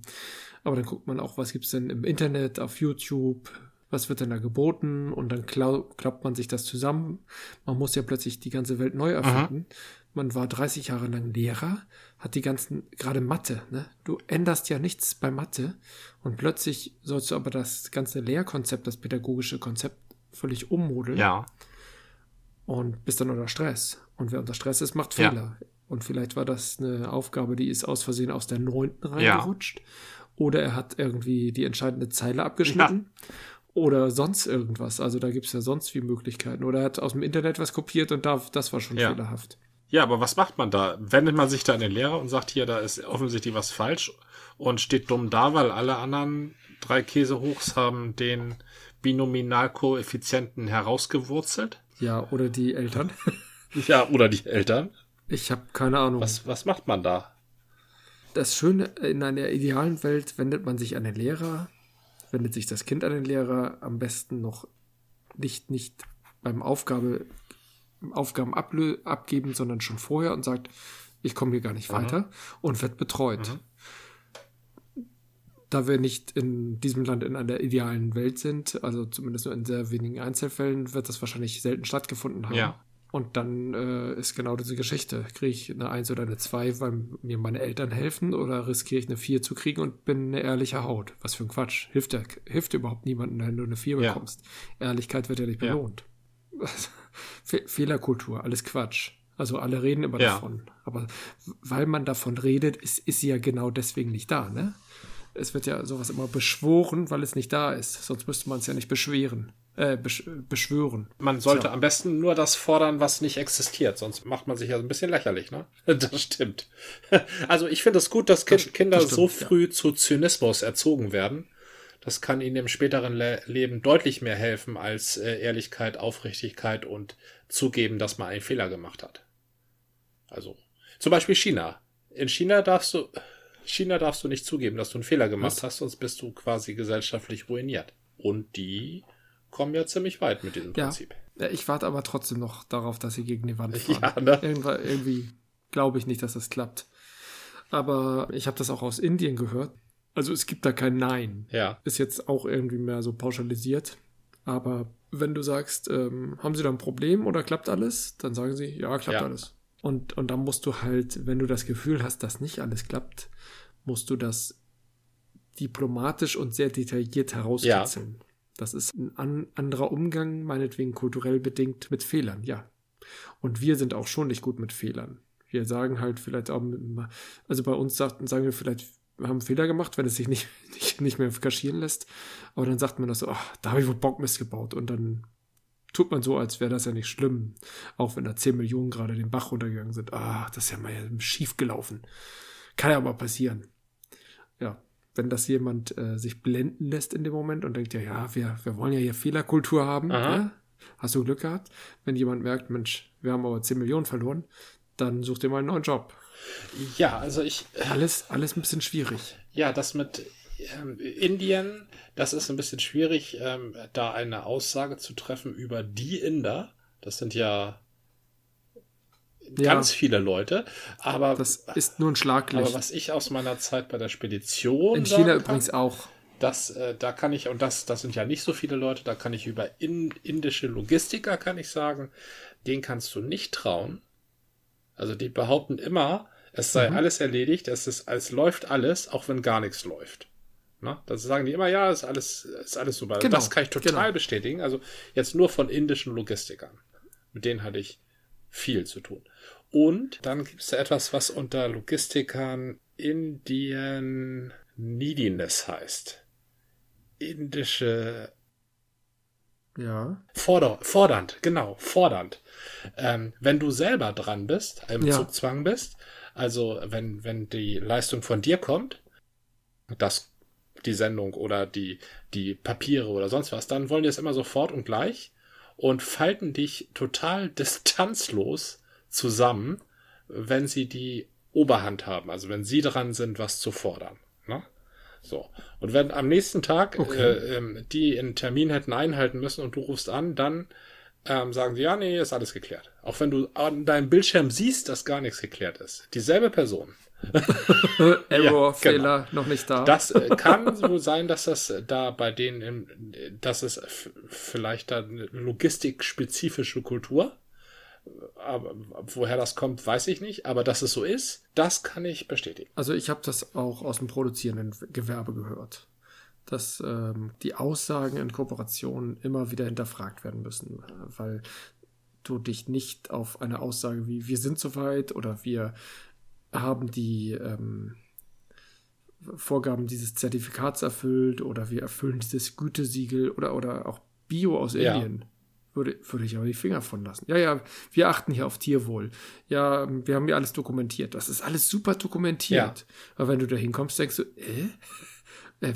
Aber dann guckt man auch, was gibt es denn im Internet, auf YouTube, was wird denn da geboten und dann klappt man sich das zusammen. Man muss ja plötzlich die ganze Welt neu erfinden. Aha. Man war 30 Jahre lang Lehrer, hat die ganzen, gerade Mathe, ne? Du änderst ja nichts bei Mathe und plötzlich sollst du aber das ganze Lehrkonzept, das pädagogische Konzept völlig ummodeln. Ja. Und bist dann unter Stress. Und wer unter Stress ist, macht Fehler. Ja. Und vielleicht war das eine Aufgabe, die ist aus Versehen aus der neunten reingerutscht. Ja. Oder er hat irgendwie die entscheidende Zeile abgeschnitten. Ja oder sonst irgendwas. Also da gibt es ja sonst wie Möglichkeiten. Oder er hat aus dem Internet was kopiert und da, das war schon fehlerhaft. Ja, aber was macht man da? Wendet man sich da an den Lehrer und sagt, hier, da ist offensichtlich was falsch und steht dumm da, weil alle anderen drei Käsehochs haben den Binominalkoeffizienten herausgewurzelt? Ja, oder die Eltern. ja, oder die Eltern. Ich habe keine Ahnung. Was, was macht man da? Das Schöne, in einer idealen Welt wendet man sich an den Lehrer, wendet sich das Kind an den Lehrer am besten noch nicht, nicht beim Aufgabe, Aufgaben ablö abgeben, sondern schon vorher und sagt, ich komme hier gar nicht Aha. weiter und wird betreut. Aha. Da wir nicht in diesem Land in einer idealen Welt sind, also zumindest nur in sehr wenigen Einzelfällen, wird das wahrscheinlich selten stattgefunden haben. Ja. Und dann äh, ist genau diese Geschichte. Kriege ich eine 1 oder eine 2, weil mir meine Eltern helfen oder riskiere ich eine 4 zu kriegen und bin eine ehrliche Haut? Was für ein Quatsch. Hilft, der, hilft überhaupt niemandem, wenn du eine 4 ja. bekommst. Ehrlichkeit wird ja nicht belohnt. Ja. Fe Fehlerkultur, alles Quatsch. Also alle reden immer ja. davon. Aber weil man davon redet, ist, ist sie ja genau deswegen nicht da, ne? Es wird ja sowas immer beschworen, weil es nicht da ist. Sonst müsste man es ja nicht beschweren äh, besch beschwören. Man sollte so. am besten nur das fordern, was nicht existiert, sonst macht man sich ja ein bisschen lächerlich, ne? Das stimmt. Also ich finde es gut, dass kind, das, Kinder das stimmt, so früh ja. zu Zynismus erzogen werden. Das kann ihnen im späteren Le Leben deutlich mehr helfen als äh, Ehrlichkeit, Aufrichtigkeit und zugeben, dass man einen Fehler gemacht hat. Also zum Beispiel China. In China darfst du China darfst du nicht zugeben, dass du einen Fehler gemacht was? hast, sonst bist du quasi gesellschaftlich ruiniert. Und die kommen ja ziemlich weit mit diesem Prinzip. Ja, ich warte aber trotzdem noch darauf, dass sie gegen die Wand fahren. Ja, ne? Irgendwann, irgendwie glaube ich nicht, dass das klappt. Aber ich habe das auch aus Indien gehört. Also es gibt da kein Nein. Ja. Ist jetzt auch irgendwie mehr so pauschalisiert. Aber wenn du sagst, ähm, haben sie da ein Problem oder klappt alles, dann sagen sie, ja, klappt ja. alles. Und, und dann musst du halt, wenn du das Gefühl hast, dass nicht alles klappt, musst du das diplomatisch und sehr detailliert herauskitzeln. Ja. Das ist ein an, anderer Umgang, meinetwegen kulturell bedingt, mit Fehlern, ja. Und wir sind auch schon nicht gut mit Fehlern. Wir sagen halt vielleicht auch, also bei uns sagten, sagen wir vielleicht, wir haben Fehler gemacht, wenn es sich nicht, nicht, nicht mehr kaschieren lässt. Aber dann sagt man das so, ach, da habe ich wohl Bockmist gebaut. Und dann tut man so, als wäre das ja nicht schlimm. Auch wenn da 10 Millionen gerade den Bach runtergegangen sind. Ah, das ist ja mal schief gelaufen. Kann ja aber passieren. Ja, wenn das jemand äh, sich blenden lässt in dem Moment und denkt, ja, ja, wir, wir wollen ja hier Fehlerkultur haben, ja? hast du Glück gehabt. Wenn jemand merkt, Mensch, wir haben aber 10 Millionen verloren, dann such dir mal einen neuen Job. Ja, also ich. Äh, alles, alles ein bisschen schwierig. Ja, das mit ähm, Indien, das ist ein bisschen schwierig, ähm, da eine Aussage zu treffen über die Inder. Das sind ja ja. ganz viele Leute. Aber das ist nur ein Schlaglicht. Aber was ich aus meiner Zeit bei der Spedition. In China kann, übrigens auch. Das, äh, da kann ich, und das, das sind ja nicht so viele Leute, da kann ich über in, indische Logistiker, kann ich sagen, den kannst du nicht trauen. Also die behaupten immer, es sei mhm. alles erledigt, es ist, es läuft alles, auch wenn gar nichts läuft. Na, das sagen die immer, ja, ist alles, ist alles super. Genau. Das kann ich total genau. bestätigen. Also jetzt nur von indischen Logistikern. Mit denen hatte ich viel zu tun. Und dann gibt es da etwas, was unter Logistikern Indian Neediness heißt. Indische ja. Forder, fordernd, genau, fordernd. Ähm, wenn du selber dran bist, im Ja. Zugzwang bist, also wenn, wenn die Leistung von dir kommt, das, die Sendung oder die, die Papiere oder sonst was, dann wollen die es immer sofort und gleich und falten dich total distanzlos zusammen, wenn sie die Oberhand haben, also wenn sie dran sind, was zu fordern. Ne? So. Und wenn am nächsten Tag Okay. äh, ähm, die einen Termin hätten einhalten müssen und du rufst an, dann ähm, sagen sie, ja, nee, ist alles geklärt. Auch wenn du an deinem Bildschirm siehst, dass gar nichts geklärt ist. Dieselbe Person. Error, genau. Fehler, noch nicht da. Das äh, kann wohl sein, dass das äh, da bei denen, dass es vielleicht da eine logistikspezifische Kultur, aber woher das kommt, weiß ich nicht, aber dass es so ist, das kann ich bestätigen. Also ich habe das auch aus dem produzierenden Gewerbe gehört, dass ähm, die Aussagen in Kooperationen immer wieder hinterfragt werden müssen, äh, weil du dich nicht auf eine Aussage wie wir sind soweit oder wir haben die ähm, Vorgaben dieses Zertifikats erfüllt oder wir erfüllen dieses Gütesiegel oder, oder auch Bio aus Ja. Indien. Würde, würde ich aber die Finger von lassen. Ja, ja, wir achten hier auf Tierwohl. Ja, wir haben hier alles dokumentiert. Das ist alles super dokumentiert. Aber wenn du da hinkommst, denkst du, äh? Äh,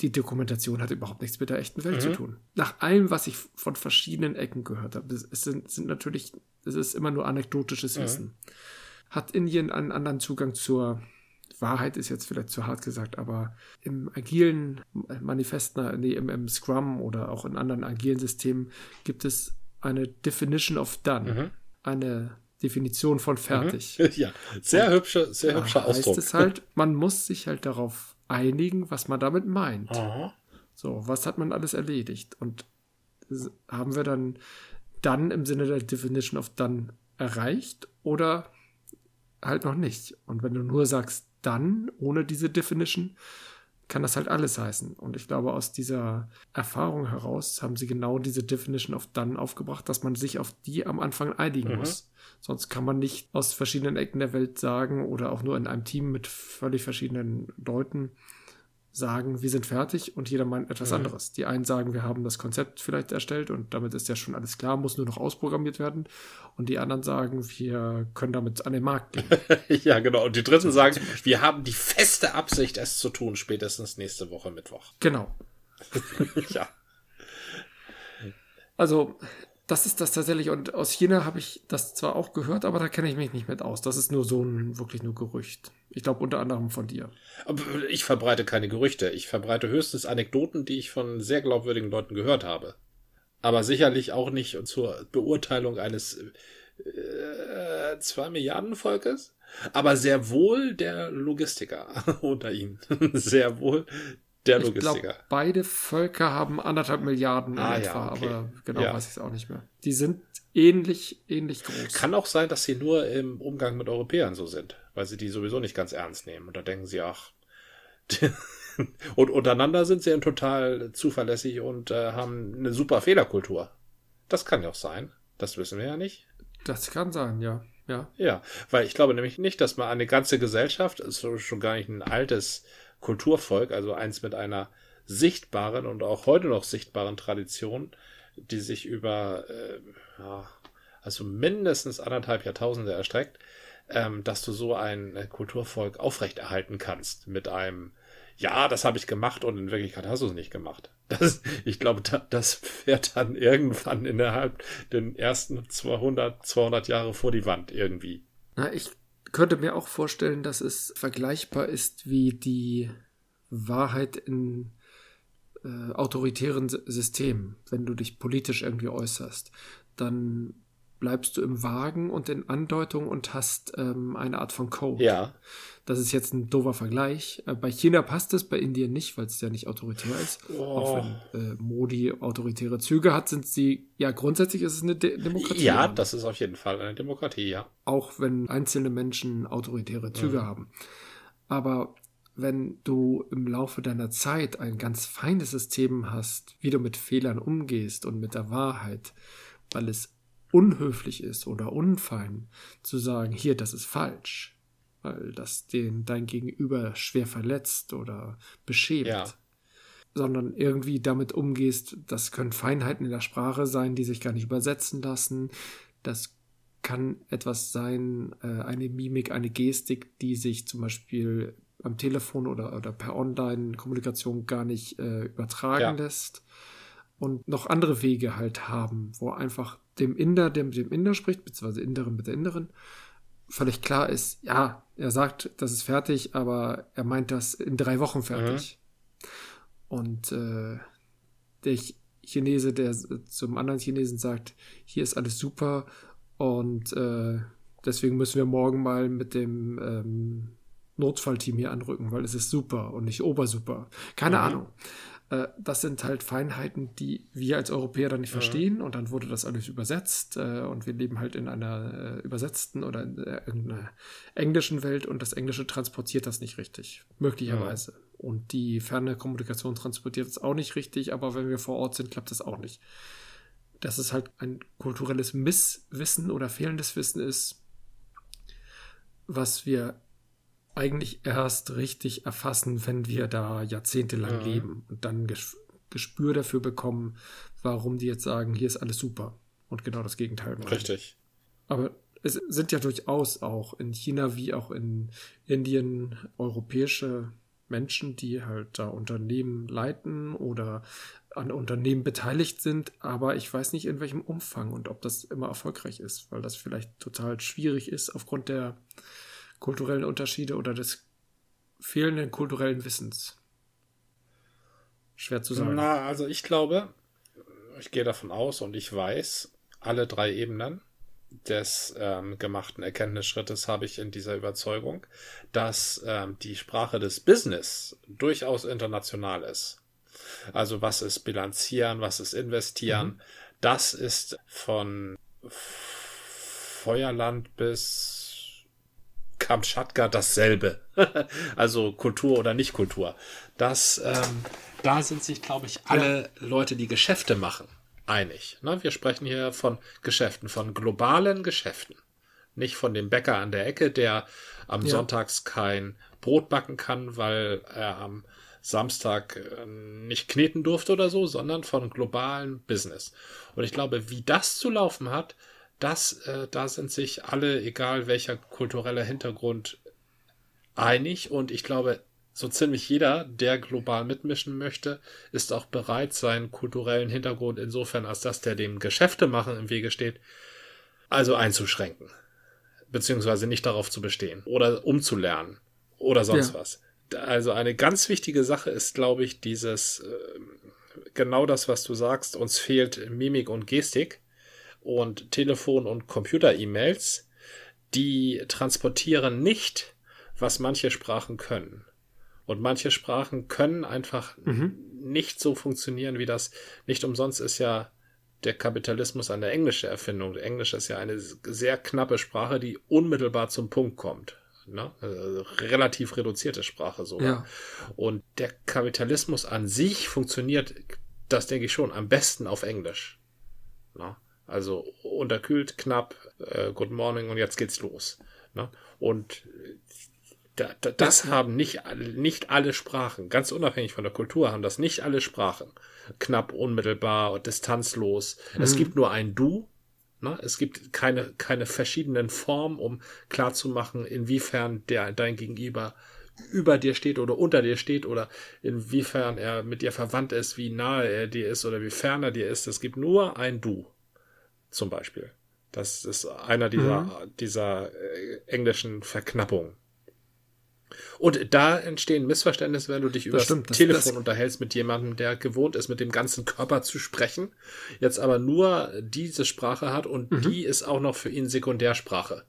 Die Dokumentation hat überhaupt nichts mit der echten Welt zu tun. Nach allem, was ich von verschiedenen Ecken gehört habe, es sind, sind natürlich, es ist immer nur anekdotisches Wissen. Hat Indien einen anderen Zugang zur Wahrheit, ist jetzt vielleicht zu hart gesagt, aber im agilen Manifest, nee, im, im Scrum oder auch in anderen agilen Systemen gibt es eine Definition of done, eine Definition von fertig. Ja, sehr hübsche, sehr hübscher Da heißt Ausdruck. es halt, man muss sich halt darauf einigen, was man damit meint. Aha. So, was hat man alles erledigt? Und haben wir dann dann im Sinne der Definition of dann erreicht oder halt noch nicht? Und wenn du nur sagst dann ohne diese Definition, kann das halt alles heißen. Und ich glaube, aus dieser Erfahrung heraus haben sie genau diese Definition of done aufgebracht, dass man sich auf die am Anfang einigen muss. Sonst kann man nicht aus verschiedenen Ecken der Welt sagen oder auch nur in einem Team mit völlig verschiedenen Leuten sagen, wir sind fertig und jeder meint etwas anderes. Die einen sagen, wir haben das Konzept vielleicht erstellt und damit ist ja schon alles klar, muss nur noch ausprogrammiert werden. Und die anderen sagen, wir können damit an den Markt gehen. Ja, genau. Und die Dritten sagen, wir haben die feste Absicht, es zu tun, spätestens nächste Woche Mittwoch. genau. ja. Also, das ist das tatsächlich. Und aus China habe ich das zwar auch gehört, aber da kenne ich mich nicht mit aus. Das ist nur so ein wirklich nur Gerücht. Ich glaube unter anderem von dir. Ich verbreite keine Gerüchte. Ich verbreite höchstens Anekdoten, die ich von sehr glaubwürdigen Leuten gehört habe. Aber sicherlich auch nicht zur Beurteilung eines äh, zwei Milliarden Volkes, aber sehr wohl der Logistiker unter ihnen. sehr wohl der Ich glaube, Logistiker. beide Völker haben anderthalb Milliarden Ah, ja, etwa, okay. aber genau Ja. weiß ich es auch nicht mehr. Die sind ähnlich, ähnlich groß. Kann auch sein, dass sie nur im Umgang mit Europäern so sind, weil sie die sowieso nicht ganz ernst nehmen. Und da denken sie, ach. und untereinander sind sie total zuverlässig und äh, haben eine super Fehlerkultur. Das kann ja auch sein. Das wissen wir ja nicht. Das kann sein, ja. Ja. Ja, weil ich glaube nämlich nicht, dass man eine ganze Gesellschaft, ist schon gar nicht ein altes Kulturvolk, also eins mit einer sichtbaren und auch heute noch sichtbaren Tradition, die sich über äh, ja, also mindestens anderthalb Jahrtausende erstreckt, ähm, dass du so ein Kulturvolk aufrechterhalten kannst mit einem ja, das habe ich gemacht und in Wirklichkeit hast du es nicht gemacht. Das, ich glaube, da, das fährt dann irgendwann innerhalb den ersten 200, 200 Jahre vor die Wand irgendwie. Na, ich könnte mir auch vorstellen, dass es vergleichbar ist wie die Wahrheit in äh, autoritären Systemen. Wenn du dich politisch irgendwie äußerst, dann bleibst du im Wagen und in Andeutung und hast ähm, eine Art von Code. Ja, Das ist jetzt ein doofer Vergleich. Äh, Bei China passt es, bei Indien nicht, weil es ja nicht autoritär ist. Oh. Auch wenn äh, Modi autoritäre Züge hat, sind sie, ja, grundsätzlich ist es eine De Demokratie. ja, das ist auf jeden Fall eine Demokratie, ja. auch wenn einzelne Menschen autoritäre Züge Mhm. haben. Aber wenn du im Laufe deiner Zeit ein ganz feines System hast, wie du mit Fehlern umgehst und mit der Wahrheit, weil es unhöflich ist oder unfein, zu sagen, hier, das ist falsch, weil das den dein Gegenüber schwer verletzt oder beschämt. Ja. Sondern irgendwie damit umgehst, das können Feinheiten in der Sprache sein, die sich gar nicht übersetzen lassen. Das kann etwas sein, äh, eine Mimik, eine Gestik, die sich zum Beispiel am Telefon oder, oder per Online-Kommunikation gar nicht äh, übertragen ja. lässt. Und noch andere Wege halt haben, wo einfach dem Inder, der mit dem Inder spricht, beziehungsweise Inderin mit der Inderin, völlig klar ist, ja, er sagt, das ist fertig, aber er meint das in drei Wochen fertig. Mhm. Und äh, der Chinese, der zum anderen Chinesen sagt, hier ist alles super und äh, deswegen müssen wir morgen mal mit dem ähm, Notfallteam hier anrücken, weil es ist super und nicht obersuper. Keine mhm. Ahnung. Äh, das sind halt Feinheiten, die wir als Europäer dann nicht mhm. verstehen und dann wurde das alles übersetzt äh, und wir leben halt in einer äh, übersetzten oder in äh, irgendeiner englischen Welt und das Englische transportiert das nicht richtig, möglicherweise. Mhm. Und die ferne Kommunikation transportiert es auch nicht richtig, aber wenn wir vor Ort sind, klappt das auch nicht. Dass es halt ein kulturelles Misswissen oder fehlendes Wissen ist, was wir eigentlich erst richtig erfassen, wenn wir da jahrzehntelang mhm. leben und dann Gespür dafür bekommen, warum die jetzt sagen, hier ist alles super und genau das Gegenteil machen. Richtig. Aber es sind ja durchaus auch in China wie auch in Indien europäische Menschen, die halt da Unternehmen leiten oder an Unternehmen beteiligt sind, aber ich weiß nicht in welchem Umfang und ob das immer erfolgreich ist, weil das vielleicht total schwierig ist aufgrund der kulturellen Unterschiede oder des fehlenden kulturellen Wissens? Schwer zu sagen. Na, also ich glaube, ich gehe davon aus und ich weiß, alle drei Ebenen des ähm, gemachten Erkenntnisschrittes habe ich in dieser Überzeugung, dass ähm, die Sprache des Business durchaus international ist. Also was ist Bilanzieren, was ist Investieren, mhm. das ist von Feuerland bis Kamtschatka dasselbe. also Kultur oder nicht Kultur. Das, ähm, da sind sich, glaube ich, alle ja. Leute, die Geschäfte machen, einig. Ne? Wir sprechen hier von Geschäften, von globalen Geschäften. Nicht von dem Bäcker an der Ecke, der am ja. Sonntags kein Brot backen kann, weil er am Samstag äh, nicht kneten durfte oder so, sondern von globalen Business. Und ich glaube, wie das zu laufen hat, das, äh, da sind sich alle, egal welcher kultureller Hintergrund, einig. Und ich glaube, so ziemlich jeder, der global mitmischen möchte, ist auch bereit, seinen kulturellen Hintergrund insofern, als dass der dem Geschäfte machen im Wege steht, also einzuschränken. Beziehungsweise nicht darauf zu bestehen oder umzulernen oder sonst ja. was. Also eine ganz wichtige Sache ist, glaube ich, dieses, äh, genau das, was du sagst, uns fehlt Mimik und Gestik und Telefon- und Computer-E-Mails, die transportieren nicht, was manche Sprachen können. Und manche Sprachen können einfach mhm. nicht so funktionieren wie das. Nicht umsonst ist ja der Kapitalismus eine englische Erfindung. Englisch ist ja eine sehr knappe Sprache, die unmittelbar zum Punkt kommt. Ne? Also relativ reduzierte Sprache sogar. Ja. Und der Kapitalismus an sich funktioniert, das denke ich schon, am besten auf Englisch. Ne? Also unterkühlt, knapp, äh, Good Morning und jetzt geht's los. Ne? Und da, da, das haben nicht, nicht alle Sprachen, ganz unabhängig von der Kultur, haben das nicht alle Sprachen. Knapp, unmittelbar und distanzlos. Mhm. Es gibt nur ein Du. Ne? Es gibt keine, keine verschiedenen Formen, um klarzumachen, inwiefern der, dein Gegenüber über dir steht oder unter dir steht oder inwiefern er mit dir verwandt ist, wie nahe er dir ist oder wie fern er dir ist. Es gibt nur ein Du zum Beispiel. Das ist einer dieser, mhm. dieser äh, englischen Verknappungen. Und da entstehen Missverständnisse, wenn du dich über das, das Telefon das unterhältst mit jemandem, der gewohnt ist, mit dem ganzen Körper zu sprechen, jetzt aber nur diese Sprache hat und mhm. die ist auch noch für ihn Sekundärsprache.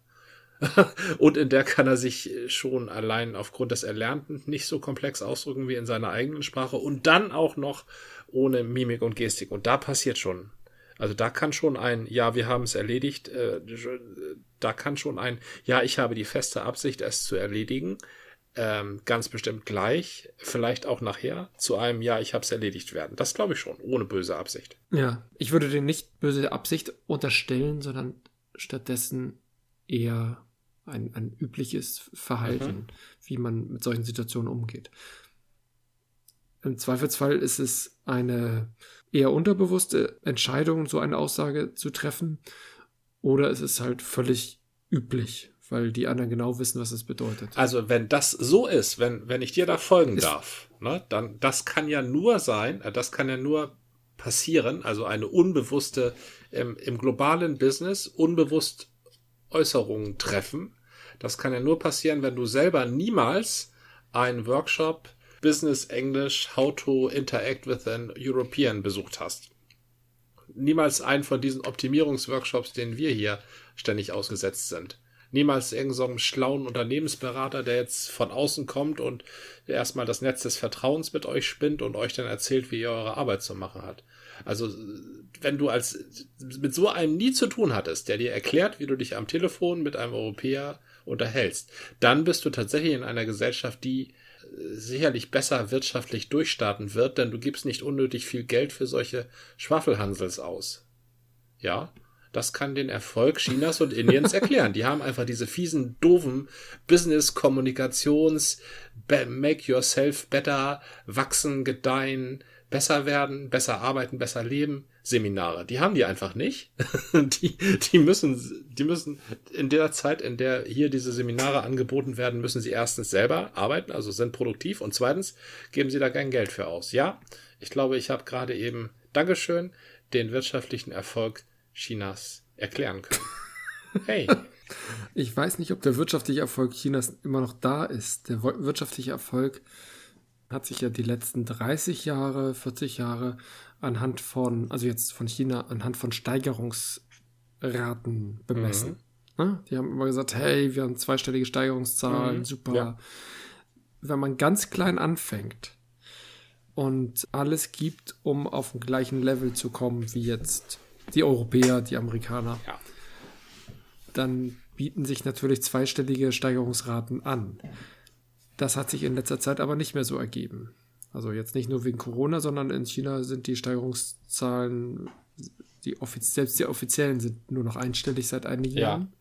und in der kann er sich schon allein aufgrund des Erlernten nicht so komplex ausdrücken wie in seiner eigenen Sprache und dann auch noch ohne Mimik und Gestik. Und da passiert schon also da kann schon ein, ja, wir haben es erledigt, äh, da kann schon ein, ja, ich habe die feste Absicht, es zu erledigen, ähm, ganz bestimmt gleich, vielleicht auch nachher, zu einem Ja, ich habe es erledigt werden. Das glaube ich schon, ohne böse Absicht. Ja, ich würde dir nicht böse Absicht unterstellen, sondern stattdessen eher ein, ein übliches Verhalten, mhm. wie man mit solchen Situationen umgeht. Im Zweifelsfall ist es eine eher unterbewusste Entscheidung, so eine Aussage zu treffen, oder es ist halt völlig üblich, weil die anderen genau wissen, was es bedeutet. Also wenn das so ist, wenn, wenn ich dir da folgen ist darf, ne, dann das kann ja nur sein, äh, das kann ja nur passieren, also eine unbewusste, im, im globalen Business unbewusst Äußerungen treffen. Das kann ja nur passieren, wenn du selber niemals einen Workshop Business English How to Interact with an European besucht hast. Niemals einen von diesen Optimierungsworkshops, denen wir hier ständig ausgesetzt sind niemals irgendeinem so schlauen Unternehmensberater, der jetzt von außen kommt und erstmal das Netz des Vertrauens mit euch spinnt und euch dann erzählt, wie ihr eure Arbeit zu machen habt. Also, wenn du als mit so einem nie zu tun hattest, der dir erklärt, wie du dich am Telefon mit einem Europäer unterhältst, dann bist du tatsächlich in einer Gesellschaft, die sicherlich besser wirtschaftlich durchstarten wird, denn du gibst nicht unnötig viel Geld für solche Schwafelhansels aus. Ja? Das kann den Erfolg Chinas und Indiens erklären. Die haben einfach diese fiesen, doofen Business-Kommunikations, make yourself better, wachsen, gedeihen, besser werden, besser arbeiten, besser leben. Seminare. Die haben die einfach nicht. die, die müssen, die müssen in der Zeit, in der hier diese Seminare angeboten werden, müssen sie erstens selber arbeiten, also sind produktiv und zweitens geben sie da kein Geld für aus. Ja, ich glaube, ich habe gerade eben, Dankeschön, den wirtschaftlichen Erfolg Chinas erklären können. Hey. Ich weiß nicht, ob der wirtschaftliche Erfolg Chinas immer noch da ist. Der wirtschaftliche Erfolg hat sich ja die letzten 30 Jahre, 40 Jahre anhand von, also jetzt von China, anhand von Steigerungsraten bemessen. Mhm. Ne? Die haben immer gesagt, hey, wir haben zweistellige Steigerungszahlen, mhm. super. Ja. Wenn man ganz klein anfängt und alles gibt, um auf den gleichen Level zu kommen wie jetzt die Europäer, die Amerikaner, ja. dann bieten sich natürlich zweistellige Steigerungsraten an. Das hat sich in letzter Zeit aber nicht mehr so ergeben. Also jetzt nicht nur wegen Corona, sondern in China sind die Steigerungszahlen, die selbst die offiziellen sind nur noch einstellig seit einigen ja. Jahren.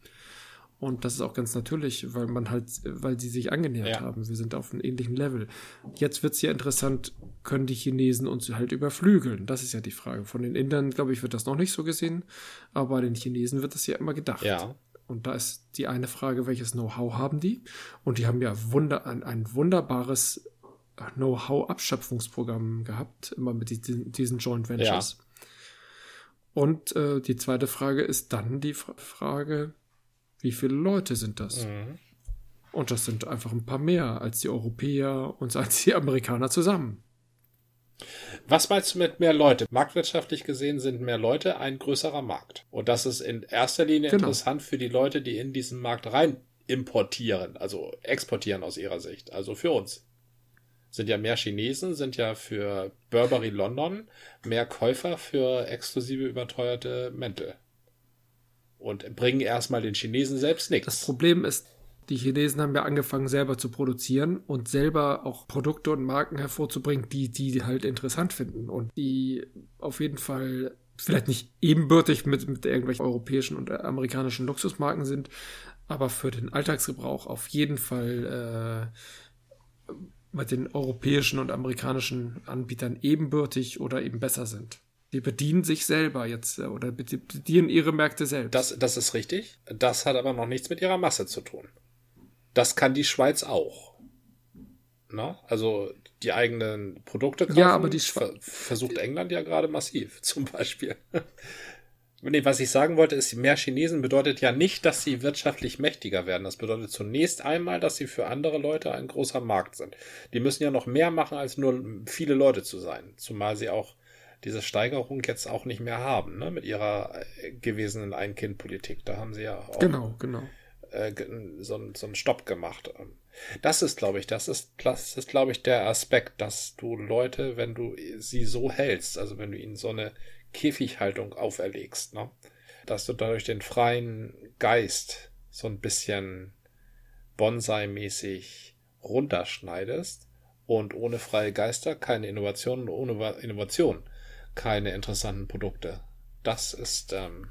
Und das ist auch ganz natürlich, weil man halt, weil sie sich angenähert ja. haben. Wir sind auf einem ähnlichen Level. Jetzt wird es ja interessant, können die Chinesen uns halt überflügeln? Das ist ja die Frage. Von den Indern, glaube ich, wird das noch nicht so gesehen, aber bei den Chinesen wird das ja immer gedacht. Ja. Und da ist die eine Frage, welches Know-how haben die? Und die haben ja wunder, ein, ein wunderbares Know-how-Abschöpfungsprogramm gehabt, immer mit diesen, diesen Joint Ventures. Ja. Und äh, die zweite Frage ist dann die Frage, wie viele Leute sind das? Mhm. Und das sind einfach ein paar mehr als die Europäer und als die Amerikaner zusammen. Was meinst du mit mehr Leute? Marktwirtschaftlich gesehen sind mehr Leute ein größerer Markt. Und das ist in erster Linie genau. interessant für die Leute, die in diesen Markt rein importieren, also exportieren aus ihrer Sicht. Also für uns. Sind ja mehr Chinesen, sind ja für Burberry London mehr Käufer für exklusive überteuerte Mäntel und bringen erstmal den Chinesen selbst nichts. Das Problem ist, die Chinesen haben ja angefangen, selber zu produzieren und selber auch Produkte und Marken hervorzubringen, die die halt interessant finden und die auf jeden Fall vielleicht nicht ebenbürtig mit, mit irgendwelchen europäischen und amerikanischen Luxusmarken sind, aber für den Alltagsgebrauch auf jeden Fall äh, mit den europäischen und amerikanischen Anbietern ebenbürtig oder eben besser sind. Die bedienen sich selber jetzt äh, oder bedienen ihre Märkte selbst. Das, das ist richtig. Das hat aber noch nichts mit ihrer Masse zu tun. Das kann die Schweiz auch. Na? Also die eigenen Produkte kaufen, ja, aber die Schweiz versucht England ja gerade massiv, zum Beispiel. Nee, was ich sagen wollte, ist, mehr Chinesen bedeutet ja nicht, dass sie wirtschaftlich mächtiger werden. Das bedeutet zunächst einmal, dass sie für andere Leute ein großer Markt sind. Die müssen ja noch mehr machen, als nur viele Leute zu sein. Zumal sie auch diese Steigerung jetzt auch nicht mehr haben, ne? mit ihrer äh, gewesenen Ein-Kind-Politik. Da haben sie ja auch genau, genau. Äh, so, so einen Stopp gemacht. Das ist, glaube ich, das ist, das ist, glaube ich, der Aspekt, dass du Leute, wenn du sie so hältst, also wenn du ihnen so eine Käfighaltung auferlegst, ne? dass du dadurch den freien Geist so ein bisschen Bonsai-mäßig runterschneidest und ohne freie Geister keine Innovation, ohne Innovation keine interessanten Produkte. Das ist, ähm,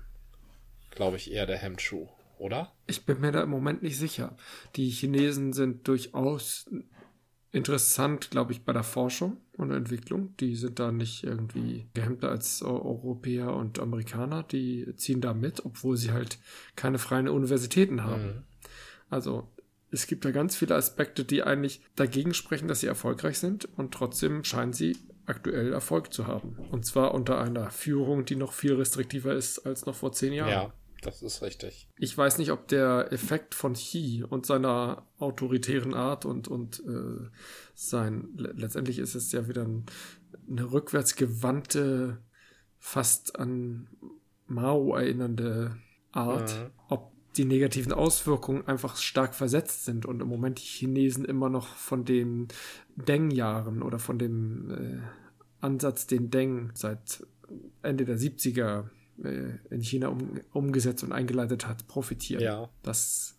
glaube ich, eher der Hemdschuh, oder? Ich bin mir da im Moment nicht sicher. Die Chinesen sind durchaus interessant, glaube ich, bei der Forschung und Entwicklung. Die sind da nicht irgendwie gehemmter als Europäer und Amerikaner. Die ziehen da mit, obwohl sie halt keine freien Universitäten haben. Mhm. Also es gibt da ganz viele Aspekte, die eigentlich dagegen sprechen, dass sie erfolgreich sind und trotzdem scheinen sie aktuell Erfolg zu haben. Und zwar unter einer Führung, die noch viel restriktiver ist als noch vor zehn Jahren. Ja, das ist richtig. Ich weiß nicht, ob der Effekt von Xi und seiner autoritären Art und, und äh, sein, letztendlich ist es ja wieder ein, eine rückwärtsgewandte, fast an Mao erinnernde Art, mhm. ob die negativen Auswirkungen einfach stark versetzt sind und im Moment die Chinesen immer noch von den Deng-Jahren oder von dem äh, Ansatz, den Deng seit Ende der 70er äh, in China um, umgesetzt und eingeleitet hat, profitieren. Ja. Das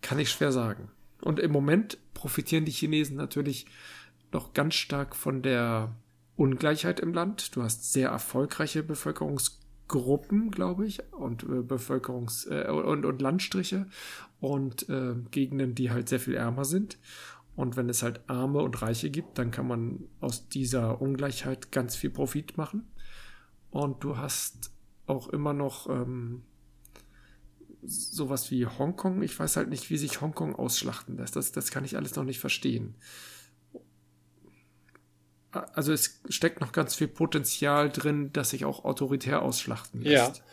kann ich schwer sagen. Und im Moment profitieren die Chinesen natürlich noch ganz stark von der Ungleichheit im Land. Du hast sehr erfolgreiche Bevölkerungsgruppen, glaube ich, und äh, Bevölkerungs- äh, und, und Landstriche und äh, Gegenden, die halt sehr viel ärmer sind. Und wenn es halt Arme und Reiche gibt, dann kann man aus dieser Ungleichheit ganz viel Profit machen. Und du hast auch immer noch ähm, sowas wie Hongkong. Ich weiß halt nicht, wie sich Hongkong ausschlachten lässt. Das, das kann ich alles noch nicht verstehen. Also es steckt noch ganz viel Potenzial drin, das sich auch autoritär ausschlachten lässt. Ja.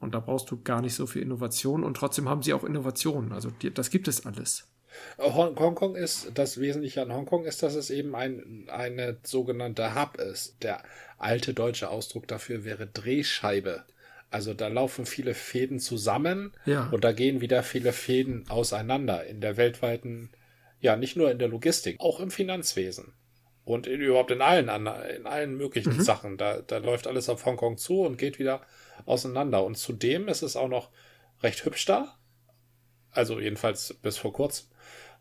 Und da brauchst du gar nicht so viel Innovation und trotzdem haben sie auch Innovationen. Also die, das gibt es alles. Hongkong ist, das Wesentliche an Hongkong ist, dass es eben ein, eine sogenannte Hub ist. Der alte deutsche Ausdruck dafür wäre Drehscheibe. Also da laufen viele Fäden zusammen ja. und da gehen wieder viele Fäden auseinander in der weltweiten, ja, nicht nur in der Logistik, auch im Finanzwesen. Und in, überhaupt in allen, in allen möglichen mhm. Sachen. Da, da läuft alles auf Hongkong zu und geht wieder auseinander. Und zudem ist es auch noch recht hübsch da. Also jedenfalls bis vor kurzem.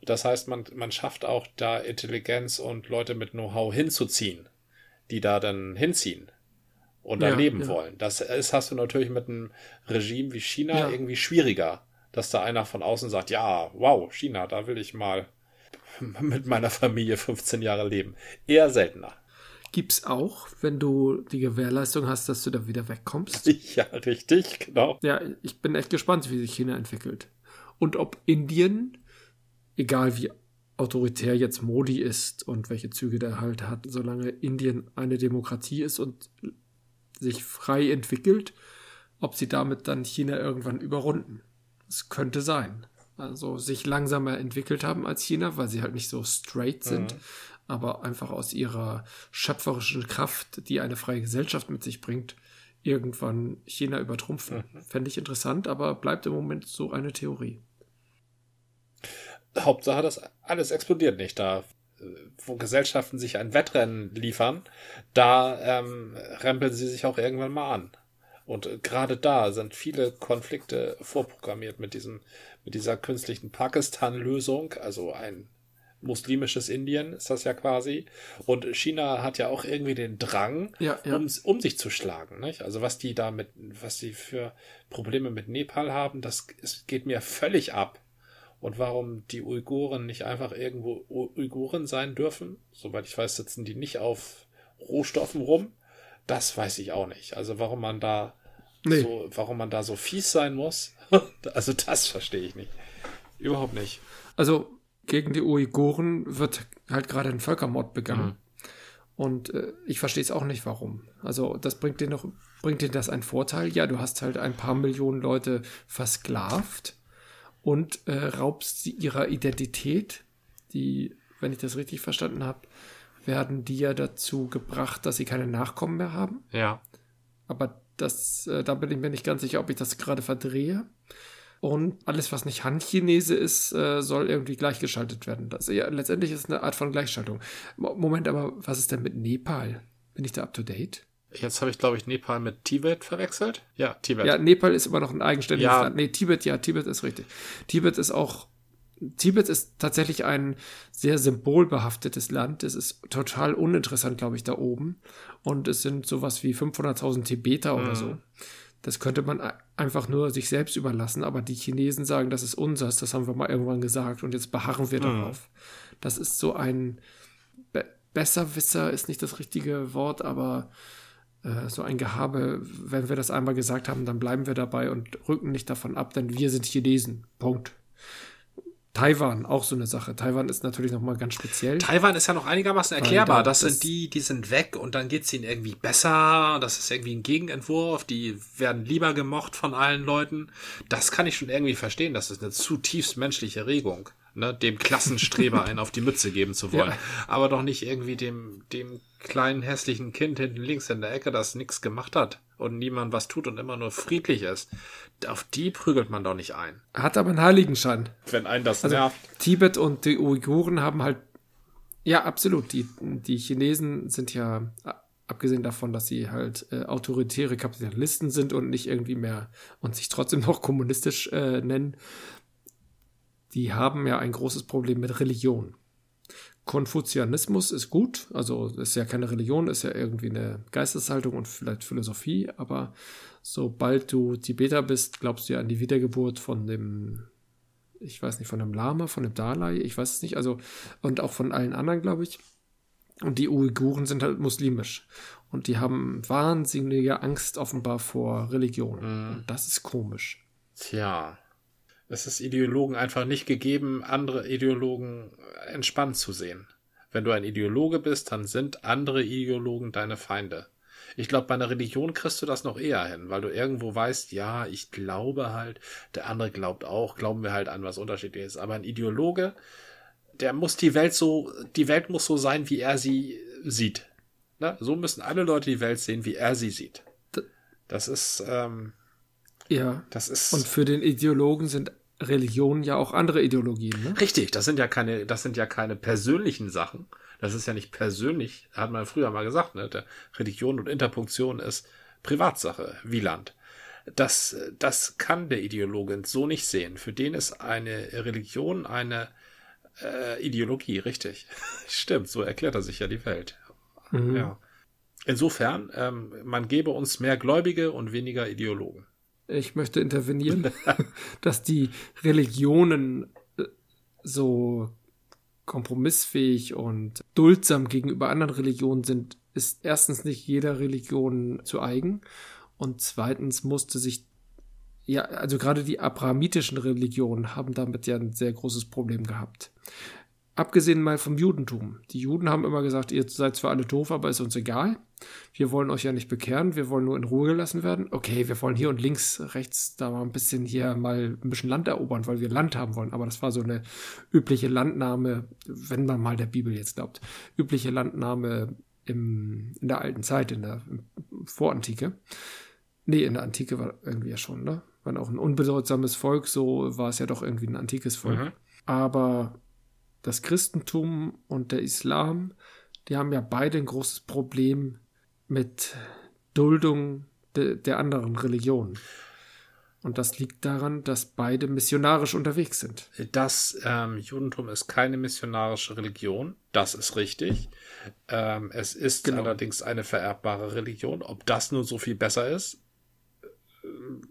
Das heißt, man, man schafft auch da Intelligenz und Leute mit Know-how hinzuziehen, die da dann hinziehen und da ja, leben ja. wollen. Das ist, hast du natürlich mit einem Regime wie China ja. irgendwie schwieriger, dass da einer von außen sagt, ja, wow, China, da will ich mal mit meiner Familie 15 Jahre leben. Eher seltener. Gibt's auch, wenn du die Gewährleistung hast, dass du da wieder wegkommst? Ja, richtig, genau. Ja, ich bin echt gespannt, wie sich China entwickelt. Und ob Indien egal wie autoritär jetzt Modi ist und welche Züge der halt hat, solange Indien eine Demokratie ist und sich frei entwickelt, ob sie damit dann China irgendwann überrunden. Es könnte sein. Also sich langsamer entwickelt haben als China, weil sie halt nicht so straight sind, mhm. aber einfach aus ihrer schöpferischen Kraft, die eine freie Gesellschaft mit sich bringt, irgendwann China übertrumpfen. Mhm. Fände ich interessant, aber bleibt im Moment so eine Theorie. Hauptsache, das alles explodiert nicht da. Wo Gesellschaften sich ein Wettrennen liefern, da ähm, rempeln sie sich auch irgendwann mal an. Und äh, gerade da sind viele Konflikte vorprogrammiert mit diesem, mit dieser künstlichen Pakistan-Lösung, also ein muslimisches Indien ist das ja quasi. Und China hat ja auch irgendwie den Drang, ja, ja. Um, um sich zu schlagen. Nicht? Also was die da mit, was die für Probleme mit Nepal haben, das es geht mir völlig ab und warum die Uiguren nicht einfach irgendwo Uiguren sein dürfen. Soweit ich weiß, sitzen die nicht auf Rohstoffen rum. Das weiß ich auch nicht. Also warum man da nee. so, warum man da so fies sein muss. also das verstehe ich nicht. Überhaupt nicht. Also gegen die Uiguren wird halt gerade ein Völkermord begangen. Mhm. Und äh, ich verstehe es auch nicht, warum. Also das bringt dir noch, bringt dir das einen Vorteil? Ja, du hast halt ein paar Millionen Leute versklavt und äh, raubst sie ihrer Identität. Die, wenn ich das richtig verstanden habe, werden die ja dazu gebracht, dass sie keine Nachkommen mehr haben. Ja. Aber das, äh, da bin ich mir nicht ganz sicher, ob ich das gerade verdrehe. Und alles, was nicht Handchinese ist, äh, soll irgendwie gleichgeschaltet werden. Das, ja, letztendlich ist es eine Art von Gleichschaltung. Moment, aber was ist denn mit Nepal? Bin ich da up to date? Jetzt habe ich, glaube ich, Nepal mit Tibet verwechselt. Ja, Tibet. Ja, Nepal ist immer noch ein eigenständiges ja. Land. Nee, Tibet, ja, Tibet ist richtig. Tibet ist auch Tibet ist tatsächlich ein sehr symbolbehaftetes Land. Es ist total uninteressant, glaube ich, da oben. Und es sind sowas wie 500.000 Tibeter oder so. Das könnte man einfach nur sich selbst überlassen, aber die Chinesen sagen, das ist unseres, das haben wir mal irgendwann gesagt und jetzt beharren wir darauf. Das ist so ein Be Besserwisser, ist nicht das richtige Wort, aber so ein Gehabe, wenn wir das einmal gesagt haben, dann bleiben wir dabei und rücken nicht davon ab, denn wir sind Chinesen. Punkt. Taiwan, auch so eine Sache. Taiwan ist natürlich nochmal ganz speziell. Taiwan ist ja noch einigermaßen erklärbar. da- Das, sind die, die sind weg und dann geht's ihnen irgendwie besser. Das ist irgendwie ein Gegenentwurf. Die werden lieber gemocht von allen Leuten. Das kann ich schon irgendwie verstehen. Das ist eine zutiefst menschliche Regung. Ne, dem Klassenstreber einen auf die Mütze geben zu wollen. Ja. Aber doch nicht irgendwie dem, dem kleinen hässlichen Kind hinten links in der Ecke, das nichts gemacht hat und niemand was tut und immer nur friedlich ist. Auf die prügelt man doch nicht ein. Hat aber einen Heiligenschein. Wenn einen das Also nervt. Tibet und die Uiguren haben halt, ja, absolut. Die, die Chinesen sind ja, abgesehen davon, dass sie halt äh, autoritäre Kapitalisten sind und nicht irgendwie mehr und sich trotzdem noch kommunistisch äh, nennen, die haben ja ein großes Problem mit Religion. Konfuzianismus ist gut, also ist ja keine Religion, ist ja irgendwie eine Geisteshaltung und vielleicht Philosophie, aber sobald du Tibeter bist, glaubst du ja an die Wiedergeburt von dem ich weiß nicht, von dem Lama, von dem Dalai, ich weiß es nicht, also, und auch von allen anderen, glaube ich. Und die Uiguren sind halt muslimisch. Und die haben wahnsinnige Angst offenbar vor Religion. Und das ist komisch. Tja, es ist Ideologen einfach nicht gegeben, andere Ideologen entspannt zu sehen. Wenn du ein Ideologe bist, dann sind andere Ideologen deine Feinde. Ich glaube, bei einer Religion kriegst du das noch eher hin, weil du irgendwo weißt, ja, ich glaube halt, der andere glaubt auch, glauben wir halt an was unterschiedliches. Aber ein Ideologe, der muss die Welt so, die Welt muss so sein, wie er sie sieht. Ne? So müssen alle Leute die Welt sehen, wie er sie sieht. Das ist, ähm, Ja. das ist. Und für den Ideologen sind Religionen ja auch andere Ideologien, ne? Richtig, das sind ja keine, das sind ja keine persönlichen Sachen. Das ist ja nicht persönlich, hat man früher mal gesagt, ne? Religion und Interpunktion ist Privatsache, Wieland. Das, das kann der Ideologe so nicht sehen. Für den ist eine Religion eine äh, Ideologie, richtig. Stimmt, so erklärt er sich ja die Welt. Mhm. Ja. Insofern, ähm, man gebe uns mehr Gläubige und weniger Ideologen. Ich möchte intervenieren, dass die Religionen äh, so kompromissfähig und duldsam gegenüber anderen Religionen sind, ist erstens nicht jeder Religion zu eigen und zweitens musste sich ja, also gerade die abrahamitischen Religionen haben damit ja ein sehr großes Problem gehabt. Abgesehen mal vom Judentum. Die Juden haben immer gesagt, ihr seid zwar alle doof, aber ist uns egal. Wir wollen euch ja nicht bekehren, wir wollen nur in Ruhe gelassen werden. Okay, wir wollen hier und links, rechts da mal ein bisschen hier mal ein bisschen Land erobern, weil wir Land haben wollen. Aber das war so eine übliche Landnahme, wenn man mal der Bibel jetzt glaubt, übliche Landnahme im, in der alten Zeit, in der Vorantike. Nee, in der Antike war irgendwie ja schon, ne? War auch ein unbedeutsames Volk, so war es ja doch irgendwie ein antikes Volk. Mhm. Aber das Christentum und der Islam, die haben ja beide ein großes Problem mit Duldung de, der anderen Religionen. Und das liegt daran, dass beide missionarisch unterwegs sind. Das ähm, Judentum ist keine missionarische Religion, das ist richtig. Ähm, es ist Genau. allerdings eine vererbbare Religion. Ob das nun so viel besser ist, äh,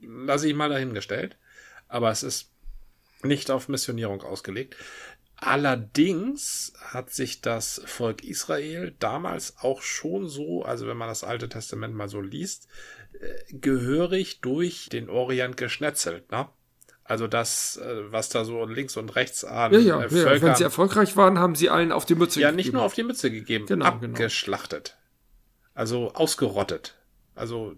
lasse ich mal dahingestellt. Aber es ist nicht auf Missionierung ausgelegt. Allerdings hat sich das Volk Israel damals auch schon so, also wenn man das Alte Testament mal so liest, äh, gehörig durch den Orient geschnetzelt. Ne? Also das, äh, was da so links und rechts an Ja, ja, äh, ja. Wenn Völkern, sie erfolgreich waren, haben sie allen auf die Mütze ja gegeben. nicht nur auf die Mütze gegeben, Genau, genau. abgeschlachtet. Also ausgerottet. Also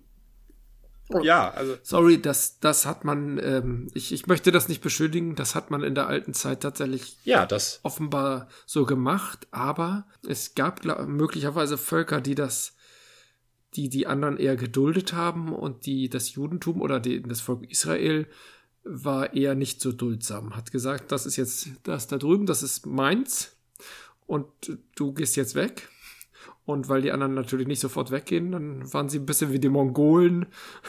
Oh. ja, also Sorry, das, das hat man, ähm, ich, ich möchte das nicht beschuldigen, das hat man in der alten Zeit tatsächlich ja, das offenbar so gemacht, aber es gab möglicherweise Völker, die das, die die anderen eher geduldet haben und die das Judentum oder die, das Volk Israel war eher nicht so duldsam, hat gesagt, das ist jetzt das da drüben, das ist meins und du gehst jetzt weg. Und weil die anderen natürlich nicht sofort weggehen, dann waren sie ein bisschen wie die Mongolen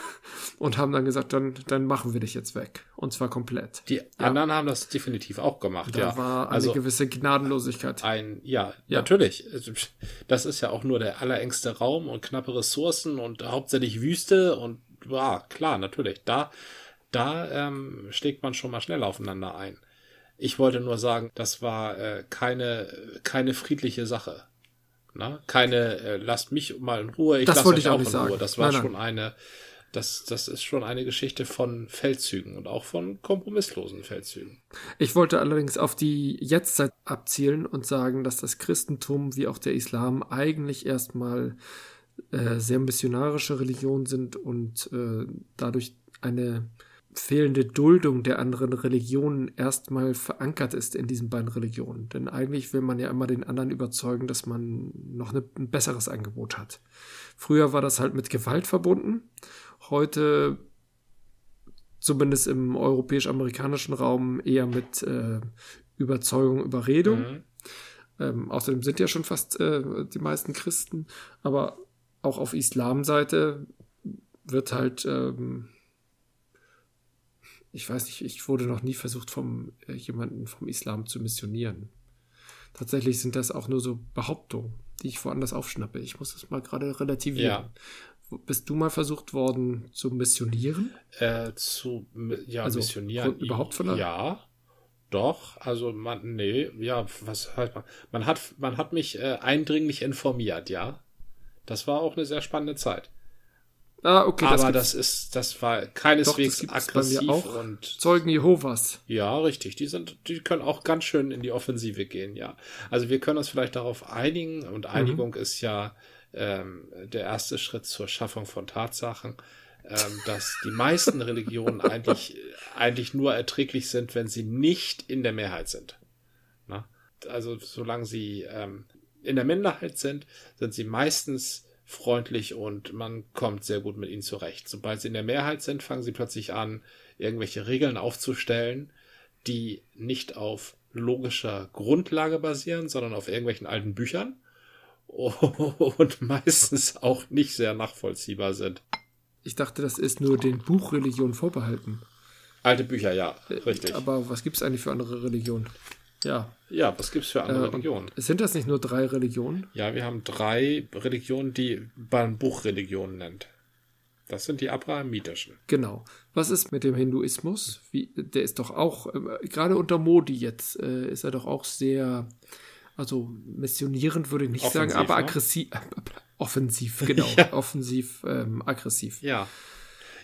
und haben dann gesagt, dann, dann machen wir dich jetzt weg. Und zwar komplett. Die anderen haben das definitiv auch gemacht, Da ja. war eine also gewisse Gnadenlosigkeit. ein, ja, Ja. natürlich. Das ist ja auch nur der allerengste Raum und knappe Ressourcen und hauptsächlich Wüste und ja, klar, natürlich. Da, da ähm, schlägt man schon mal schnell aufeinander ein. Ich wollte nur sagen, das war äh, keine, keine friedliche Sache. Na? Keine, äh, lasst mich mal in Ruhe, ich Das lasse wollte ich auch nicht sagen. Ruhe. Das war Nein, nein. schon eine, das, das ist schon eine Geschichte von Feldzügen und auch von kompromisslosen Feldzügen. Ich wollte allerdings auf die Jetztzeit abzielen und sagen, dass das Christentum wie auch der Islam eigentlich erstmal äh, sehr missionarische Religion sind und äh, dadurch eine fehlende Duldung der anderen Religionen erstmal verankert ist in diesen beiden Religionen. Denn eigentlich will man ja immer den anderen überzeugen, dass man noch eine, ein besseres Angebot hat. Früher war das halt mit Gewalt verbunden. Heute zumindest im europäisch-amerikanischen Raum eher mit äh, Überzeugung, Überredung. Mhm. Ähm, außerdem sind ja schon fast äh, die meisten Christen, aber auch auf Islamseite wird halt, ähm, ich weiß nicht, ich wurde noch nie versucht, vom äh, jemanden vom Islam zu missionieren. Tatsächlich sind das auch nur so Behauptungen, die ich woanders aufschnappe. Ich muss das mal gerade relativieren. Ja. Bist du mal versucht worden zu missionieren? Äh, zu ja, Also, missionieren. überhaupt von der- Ja, doch. Also man, nee, ja, was halt man. Man hat, man hat mich äh, eindringlich informiert, ja. Das war auch eine sehr spannende Zeit. Ah, okay, Aber gibt's. das ist, das war keineswegs Doch, das aggressiv auch. und Zeugen Jehovas. ja, richtig. Die sind, die können auch ganz schön in die Offensive gehen, ja. Also wir können uns vielleicht darauf einigen Mhm. und Einigung ist ja ähm, der erste Schritt zur Schaffung von Tatsachen, ähm, dass die meisten Religionen eigentlich, eigentlich nur erträglich sind, wenn sie nicht in der Mehrheit sind. Na? Also solange sie ähm, in der Minderheit sind, sind sie meistens freundlich und man kommt sehr gut mit ihnen zurecht. Sobald sie in der Mehrheit sind, fangen sie plötzlich an, irgendwelche Regeln aufzustellen, die nicht auf logischer Grundlage basieren, sondern auf irgendwelchen alten Büchern und meistens auch nicht sehr nachvollziehbar sind. Ich dachte, das ist nur den Buchreligionen vorbehalten. Alte Bücher, ja, richtig. Aber was gibt es eigentlich für andere Religionen? Ja. ja, was gibt's für andere Äh, Religionen? Sind das nicht nur drei Religionen? Ja, wir haben drei Religionen, die man Buchreligionen nennt. Das sind die abrahamitischen. Genau. Was ist mit dem Hinduismus? Wie, der ist doch auch, äh, gerade unter Modi jetzt, äh, ist er doch auch sehr, also missionierend würde ich nicht Offensiv, sagen, aber ne? aggressiv, äh, offensiv, genau. Offensiv, ähm, aggressiv. Ja.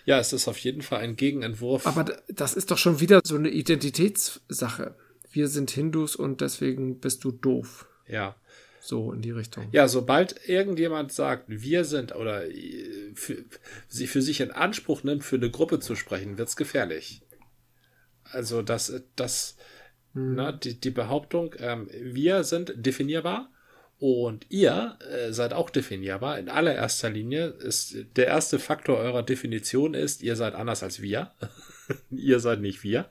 Ja, es ist auf jeden Fall ein Gegenentwurf. Aber das ist doch schon wieder so eine Identitätssache. Wir sind Hindus und deswegen bist du doof. ja. So in die Richtung. Ja, sobald irgendjemand sagt, wir sind oder äh, für, sie für sich in Anspruch nimmt, für eine Gruppe zu sprechen, wird's gefährlich. Also das, das, na, die, die Behauptung, ähm, wir sind definierbar und ihr äh, seid auch definierbar. In allererster Linie ist der erste Faktor eurer Definition ist, ihr seid anders als wir. ihr seid nicht wir.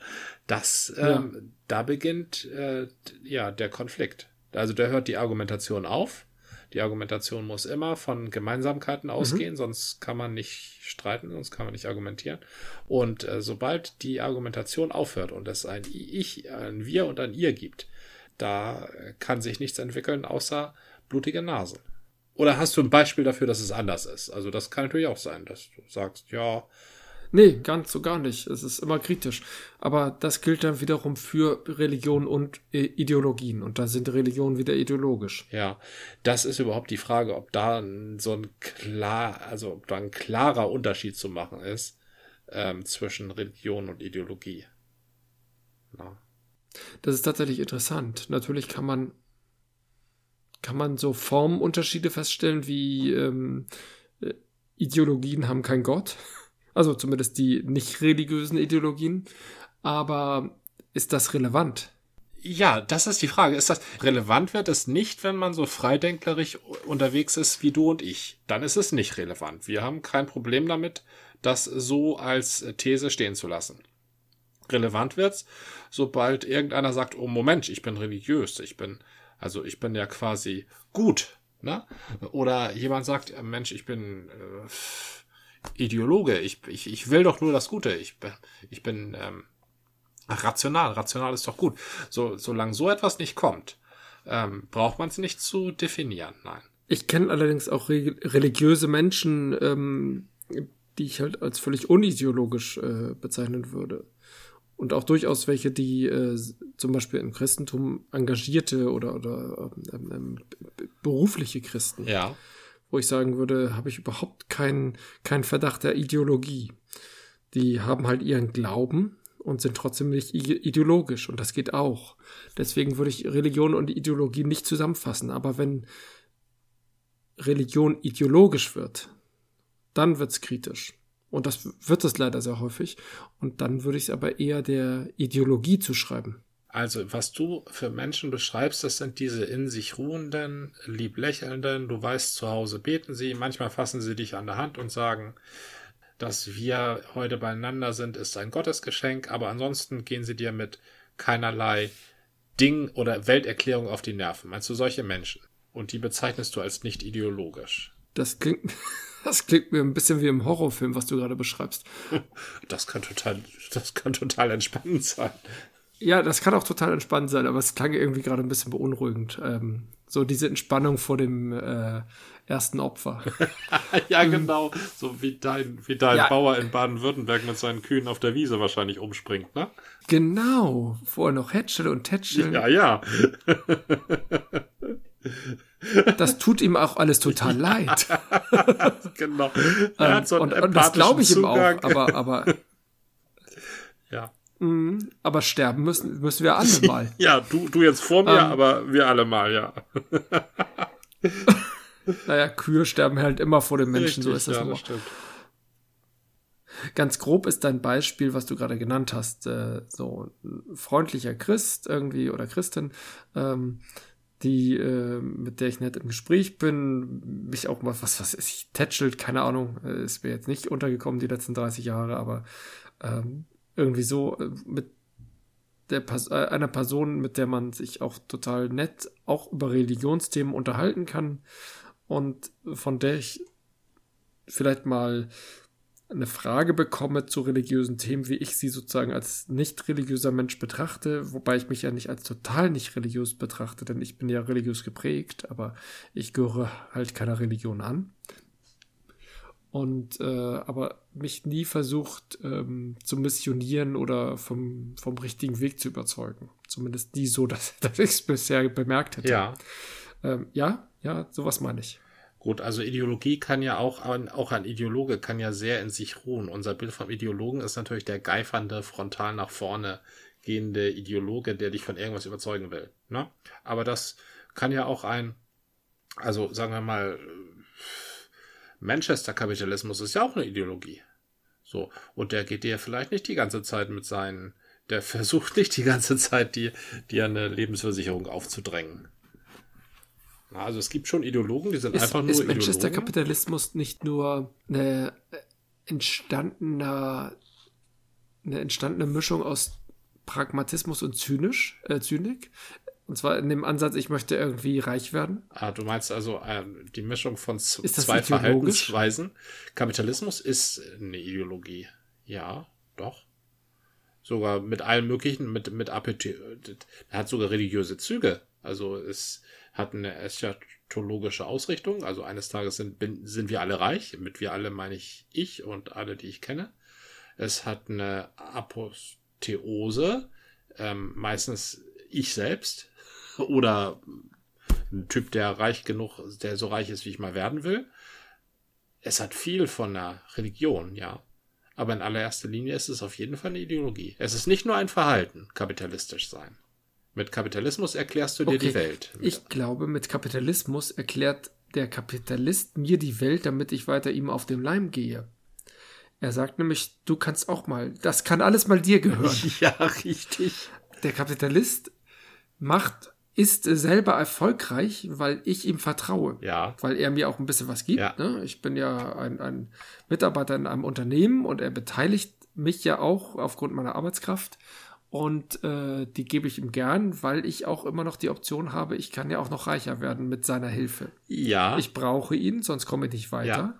Das, ähm, da beginnt äh, ja der Konflikt. Also da hört die Argumentation auf. Die Argumentation muss immer von Gemeinsamkeiten ausgehen, sonst kann man nicht streiten, sonst kann man nicht argumentieren. Und äh, sobald die Argumentation aufhört und es ein Ich, ein Wir und ein Ihr gibt, da kann sich nichts entwickeln außer blutige Nasen. Oder hast du ein Beispiel dafür, dass es anders ist? Also das kann natürlich auch sein, dass du sagst, ja, Nee, ganz so gar nicht. Es ist immer kritisch. Aber das gilt dann wiederum für Religion und äh, Ideologien. Und da sind Religionen wieder ideologisch. Ja, das ist überhaupt die Frage, ob da so ein klar, also ob da ein klarer Unterschied zu machen ist ähm, zwischen Religion und Ideologie. Na. Das ist tatsächlich interessant. Natürlich kann man, kann man so Formunterschiede feststellen, wie ähm, äh, Ideologien haben kein Gott. Also zumindest die nicht religiösen Ideologien. Aber ist das relevant? Ja, das ist die Frage. Ist das relevant wird es nicht, wenn man so freidenklerisch unterwegs ist wie du und ich? Dann ist es nicht relevant. Wir haben kein Problem damit, das so als These stehen zu lassen. Relevant wird's, sobald irgendeiner sagt, oh Moment, ich bin religiös, ich bin, also ich bin ja quasi gut, ne? Oder jemand sagt, Mensch, ich bin, äh, Ideologe. Ich, ich, ich will doch nur das Gute. Ich, ich bin ähm, rational. Rational ist doch gut. So, solange so etwas nicht kommt, ähm, braucht man es nicht zu definieren. Nein. Ich kenne allerdings auch re religiöse Menschen, ähm, die ich halt als völlig unideologisch äh, bezeichnen würde. Und auch durchaus welche, die äh, zum Beispiel im Christentum engagierte oder, oder ähm, ähm, berufliche Christen. Ja. Wo ich sagen würde, habe ich überhaupt keinen kein Verdacht der Ideologie. Die haben halt ihren Glauben und sind trotzdem nicht ideologisch. Und das geht auch. Deswegen würde ich Religion und Ideologie nicht zusammenfassen. Aber wenn Religion ideologisch wird, dann wird's kritisch. Und das wird es leider sehr häufig. Und dann würde ich es aber eher der Ideologie zuschreiben. Also, was du für Menschen beschreibst, das sind diese in sich ruhenden, lieb lächelnden, du weißt, zu Hause beten sie, manchmal fassen sie dich an der Hand und sagen, dass wir heute beieinander sind, ist ein Gottesgeschenk, aber ansonsten gehen sie dir mit keinerlei Ding oder Welterklärung auf die Nerven. Meinst du solche Menschen? Und die bezeichnest du als nicht ideologisch. Das klingt, das klingt mir ein bisschen wie im Horrorfilm, was du gerade beschreibst. Das kann total, das kann total entspannend sein. Ja, das kann auch total entspannend sein, aber es klang irgendwie gerade ein bisschen beunruhigend. Ähm, so diese Entspannung vor dem äh, ersten Opfer. ja, genau. So wie dein, wie dein ja. Bauer in Baden-Württemberg mit seinen Kühen auf der Wiese wahrscheinlich umspringt, ne? Genau. Vorher noch Hätschel und Tätschel. Ja, ja. Das tut ihm auch alles total leid. genau. Ähm, so und, und, das glaube ich Zugang. ihm auch, aber, aber. ja. Mh, aber sterben müssen, müssen wir alle mal. ja, du, du jetzt vor mir, ähm, aber wir alle mal, ja. naja, Kühe sterben halt immer vor den Menschen, Richtig, so ist das ja, immer. Das Ganz grob ist dein Beispiel, was du gerade genannt hast, äh, so ein freundlicher Christ irgendwie oder Christin, ähm, die, äh, mit der ich nett im Gespräch bin, mich auch mal, was, was ist ich, tätschelt, keine Ahnung, äh, ist mir jetzt nicht untergekommen die letzten 30 Jahre, aber ähm, irgendwie so äh, mit der äh, einer Person, mit der man sich auch total nett auch über Religionsthemen unterhalten kann und von der ich vielleicht mal eine Frage bekomme zu religiösen Themen, wie ich sie sozusagen als nicht religiöser Mensch betrachte, wobei ich mich ja nicht als total nicht religiös betrachte, denn ich bin ja religiös geprägt, aber ich gehöre halt keiner Religion an. Und äh, aber mich nie versucht ähm, zu missionieren oder vom, vom richtigen Weg zu überzeugen. Zumindest nie so, dass, dass ich es bisher bemerkt hätte. Ja. Ähm, ja, ja, sowas meine ich. Gut, also Ideologie kann ja auch, auch ein Ideologe kann ja sehr in sich ruhen. Unser Bild vom Ideologen ist natürlich der geifernde, frontal nach vorne gehende Ideologe, der dich von irgendwas überzeugen will. Ne? Aber das kann ja auch ein, also sagen wir mal, Manchester-Kapitalismus ist ja auch eine Ideologie. So, und der geht dir vielleicht nicht die ganze Zeit mit seinen, der versucht nicht die ganze Zeit, dir, dir eine Lebensversicherung aufzudrängen. Also es gibt schon Ideologen, die sind ist, einfach nur ist Ideologen. Kapitalismus nicht nur eine entstandene, eine entstandene Mischung aus Pragmatismus und Zynisch, äh, Zynik? Und zwar in dem Ansatz, ich möchte irgendwie reich werden. Ah, du meinst also äh, die Mischung von zwei Verhaltensweisen. Kapitalismus ist eine Ideologie. Ja, doch. Sogar mit allen möglichen, mit, mit Appetit. Er hat sogar religiöse Züge. Also es hat eine eschatologische Ausrichtung. Also eines Tages sind, bin, sind wir alle reich. Mit wir alle meine ich ich und alle, die ich kenne. Es hat eine Apotheose, ähm, meistens ich selbst oder ein Typ, der reich genug, der so reich ist, wie ich mal werden will. Es hat viel von der Religion, ja. Aber in allererster Linie ist es auf jeden Fall eine Ideologie. Es ist nicht nur ein Verhalten, kapitalistisch sein. Mit Kapitalismus erklärst du dir okay. die Welt. Ich glaube, mit Kapitalismus erklärt der Kapitalist mir die Welt, damit ich weiter ihm auf den Leim gehe. Er sagt nämlich, du kannst auch mal, das kann alles mal dir gehören. Ja, richtig. Der Kapitalist macht, ist selber erfolgreich, weil ich ihm vertraue. Ja. Weil er mir auch ein bisschen was gibt. Ja. Ne? Ich bin ja ein, ein Mitarbeiter in einem Unternehmen und er beteiligt mich ja auch aufgrund meiner Arbeitskraft und äh, die gebe ich ihm gern, weil ich auch immer noch die Option habe, ich kann ja auch noch reicher werden mit seiner Hilfe. Ja. Ich brauche ihn, sonst komme ich nicht weiter. Ja.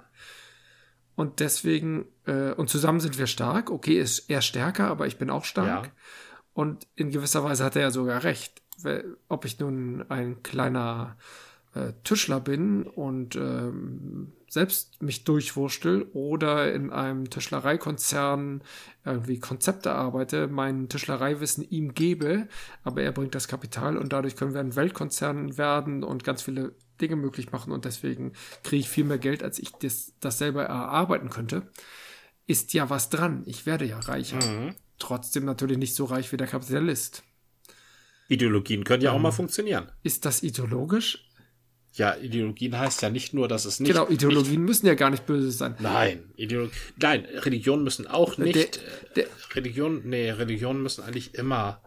Und deswegen, äh, und zusammen sind wir stark. Okay, ist er stärker, aber ich bin auch stark. Ja. Und in gewisser Weise hat er ja sogar recht. Ob ich nun ein kleiner äh, Tischler bin und ähm, selbst mich durchwurstel oder in einem Tischlereikonzern irgendwie Konzepte arbeite, mein Tischlereiwissen ihm gebe, aber er bringt das Kapital und dadurch können wir ein Weltkonzern werden und ganz viele Dinge möglich machen und deswegen kriege ich viel mehr Geld, als ich das, das selber erarbeiten könnte. Ist ja was dran. Ich werde ja reicher. Mhm. Trotzdem natürlich nicht so reich wie der Kapitalist. Ideologien können ja auch mal funktionieren. Ist das ideologisch? Ja, Ideologien heißt ja nicht nur, dass es nicht. genau, Ideologien müssen ja gar nicht böse sein. Nicht, nein, Ideolo nein, Religionen müssen auch nicht. Der- der- Religion, nee, Religionen müssen eigentlich immer,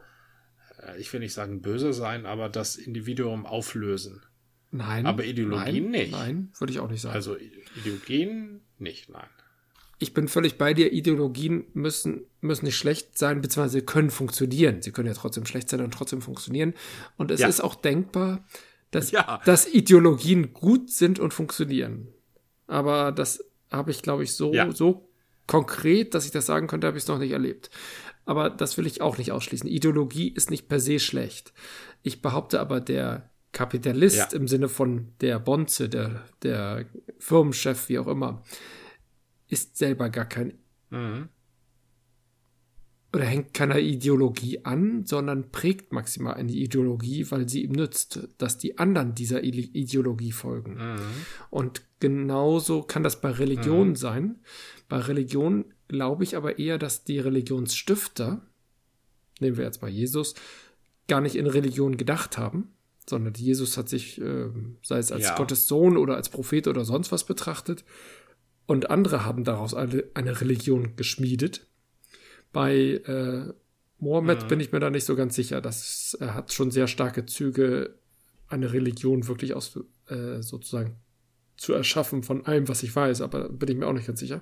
äh, ich will nicht sagen böse sein, aber das Individuum auflösen. Nein. Aber Ideologien nein, nicht. Nein, würde ich auch nicht sagen. Also Ideologien nicht, nein. Ich bin völlig bei dir. Ideologien müssen, müssen nicht schlecht sein, beziehungsweise können funktionieren. Sie können ja trotzdem schlecht sein und trotzdem funktionieren. Und es Ja. ist auch denkbar, dass, Ja. dass Ideologien gut sind und funktionieren. Aber das habe ich, glaube ich, so, Ja. so konkret, dass ich das sagen könnte, habe ich es noch nicht erlebt. Aber das will ich auch nicht ausschließen. Ideologie ist nicht per se schlecht. Ich behaupte aber, der Kapitalist im Sinne von der Bonze, der, der Firmenchef, wie auch immer, ist selber gar kein Mhm. oder hängt keiner Ideologie an, sondern prägt maximal eine Ideologie, weil sie ihm nützt, dass die anderen dieser Ideologie folgen. Mhm. Und genauso kann das bei Religion sein. Bei Religion glaube ich aber eher, dass die Religionsstifter, nehmen wir jetzt mal Jesus, gar nicht in Religion gedacht haben, sondern Jesus hat sich, ähm, sei es als Ja. Gottes Sohn oder als Prophet oder sonst was betrachtet. Und andere haben daraus eine, eine Religion geschmiedet. Bei äh, Mohammed Mhm. bin ich mir da nicht so ganz sicher. Das er hat schon sehr starke Züge, eine Religion wirklich aus äh, sozusagen zu erschaffen von allem, was ich weiß, aber bin ich mir auch nicht ganz sicher.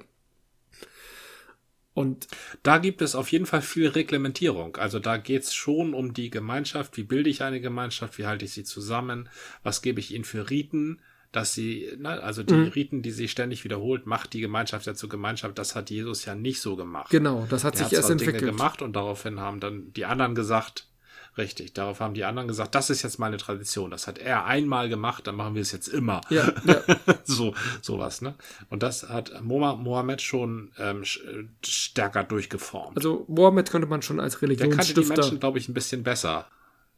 Und Da gibt es auf jeden Fall viel Reglementierung. Also da geht's schon um die Gemeinschaft. Wie bilde ich eine Gemeinschaft? Wie halte ich sie zusammen? Was gebe ich ihnen für Riten? Dass sie, ne, also die Mhm. Riten, die sie ständig wiederholt, macht die Gemeinschaft ja zur Gemeinschaft. Das hat Jesus ja nicht so gemacht. genau, das hat Der sich hat erst zwar Dinge entwickelt. gemacht und daraufhin haben dann die anderen gesagt, richtig, darauf haben die anderen gesagt, das ist jetzt meine Tradition. Das hat er einmal gemacht, dann machen wir es jetzt immer. Ja, ja. so sowas, ne? Und das hat Mo- Mohammed schon ähm, äh, stärker durchgeformt. Also Mohammed könnte man schon als der kannte die Religionsstifter. Menschen, glaube ich, ein bisschen besser.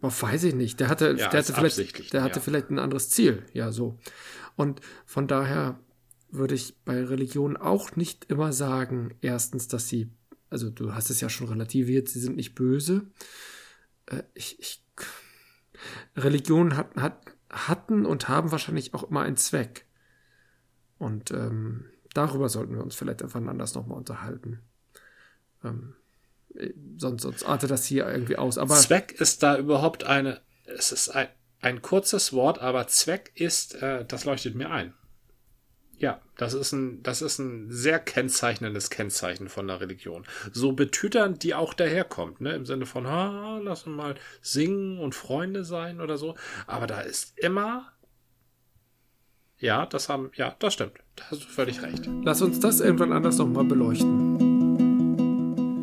Oh, weiß ich nicht. Der hatte, Ja, der hatte vielleicht, der hatte ja. vielleicht ein anderes Ziel. Ja, so. Und von daher würde ich bei Religion auch nicht immer sagen, erstens, dass sie, also du hast es ja schon relativiert, sie sind nicht böse. Äh, ich, ich, Religion hat, hat, hatten und haben wahrscheinlich auch immer einen Zweck. Und ähm, darüber sollten wir uns vielleicht einfach anders nochmal unterhalten. Ähm, äh, sonst, sonst artet das hier irgendwie aus. Aber Zweck ist da überhaupt eine, es ist ein, ein kurzes Wort, aber Zweck ist, äh, das leuchtet mir ein. Ja, das ist ein, das ist ein sehr kennzeichnendes Kennzeichen von der Religion. So betüternd die auch daherkommt, ne, im Sinne von, ha, lass uns mal singen und Freunde sein oder so. Aber da ist immer, ja, das haben, ja, das stimmt. Da hast du völlig recht. Lass uns das irgendwann anders nochmal beleuchten.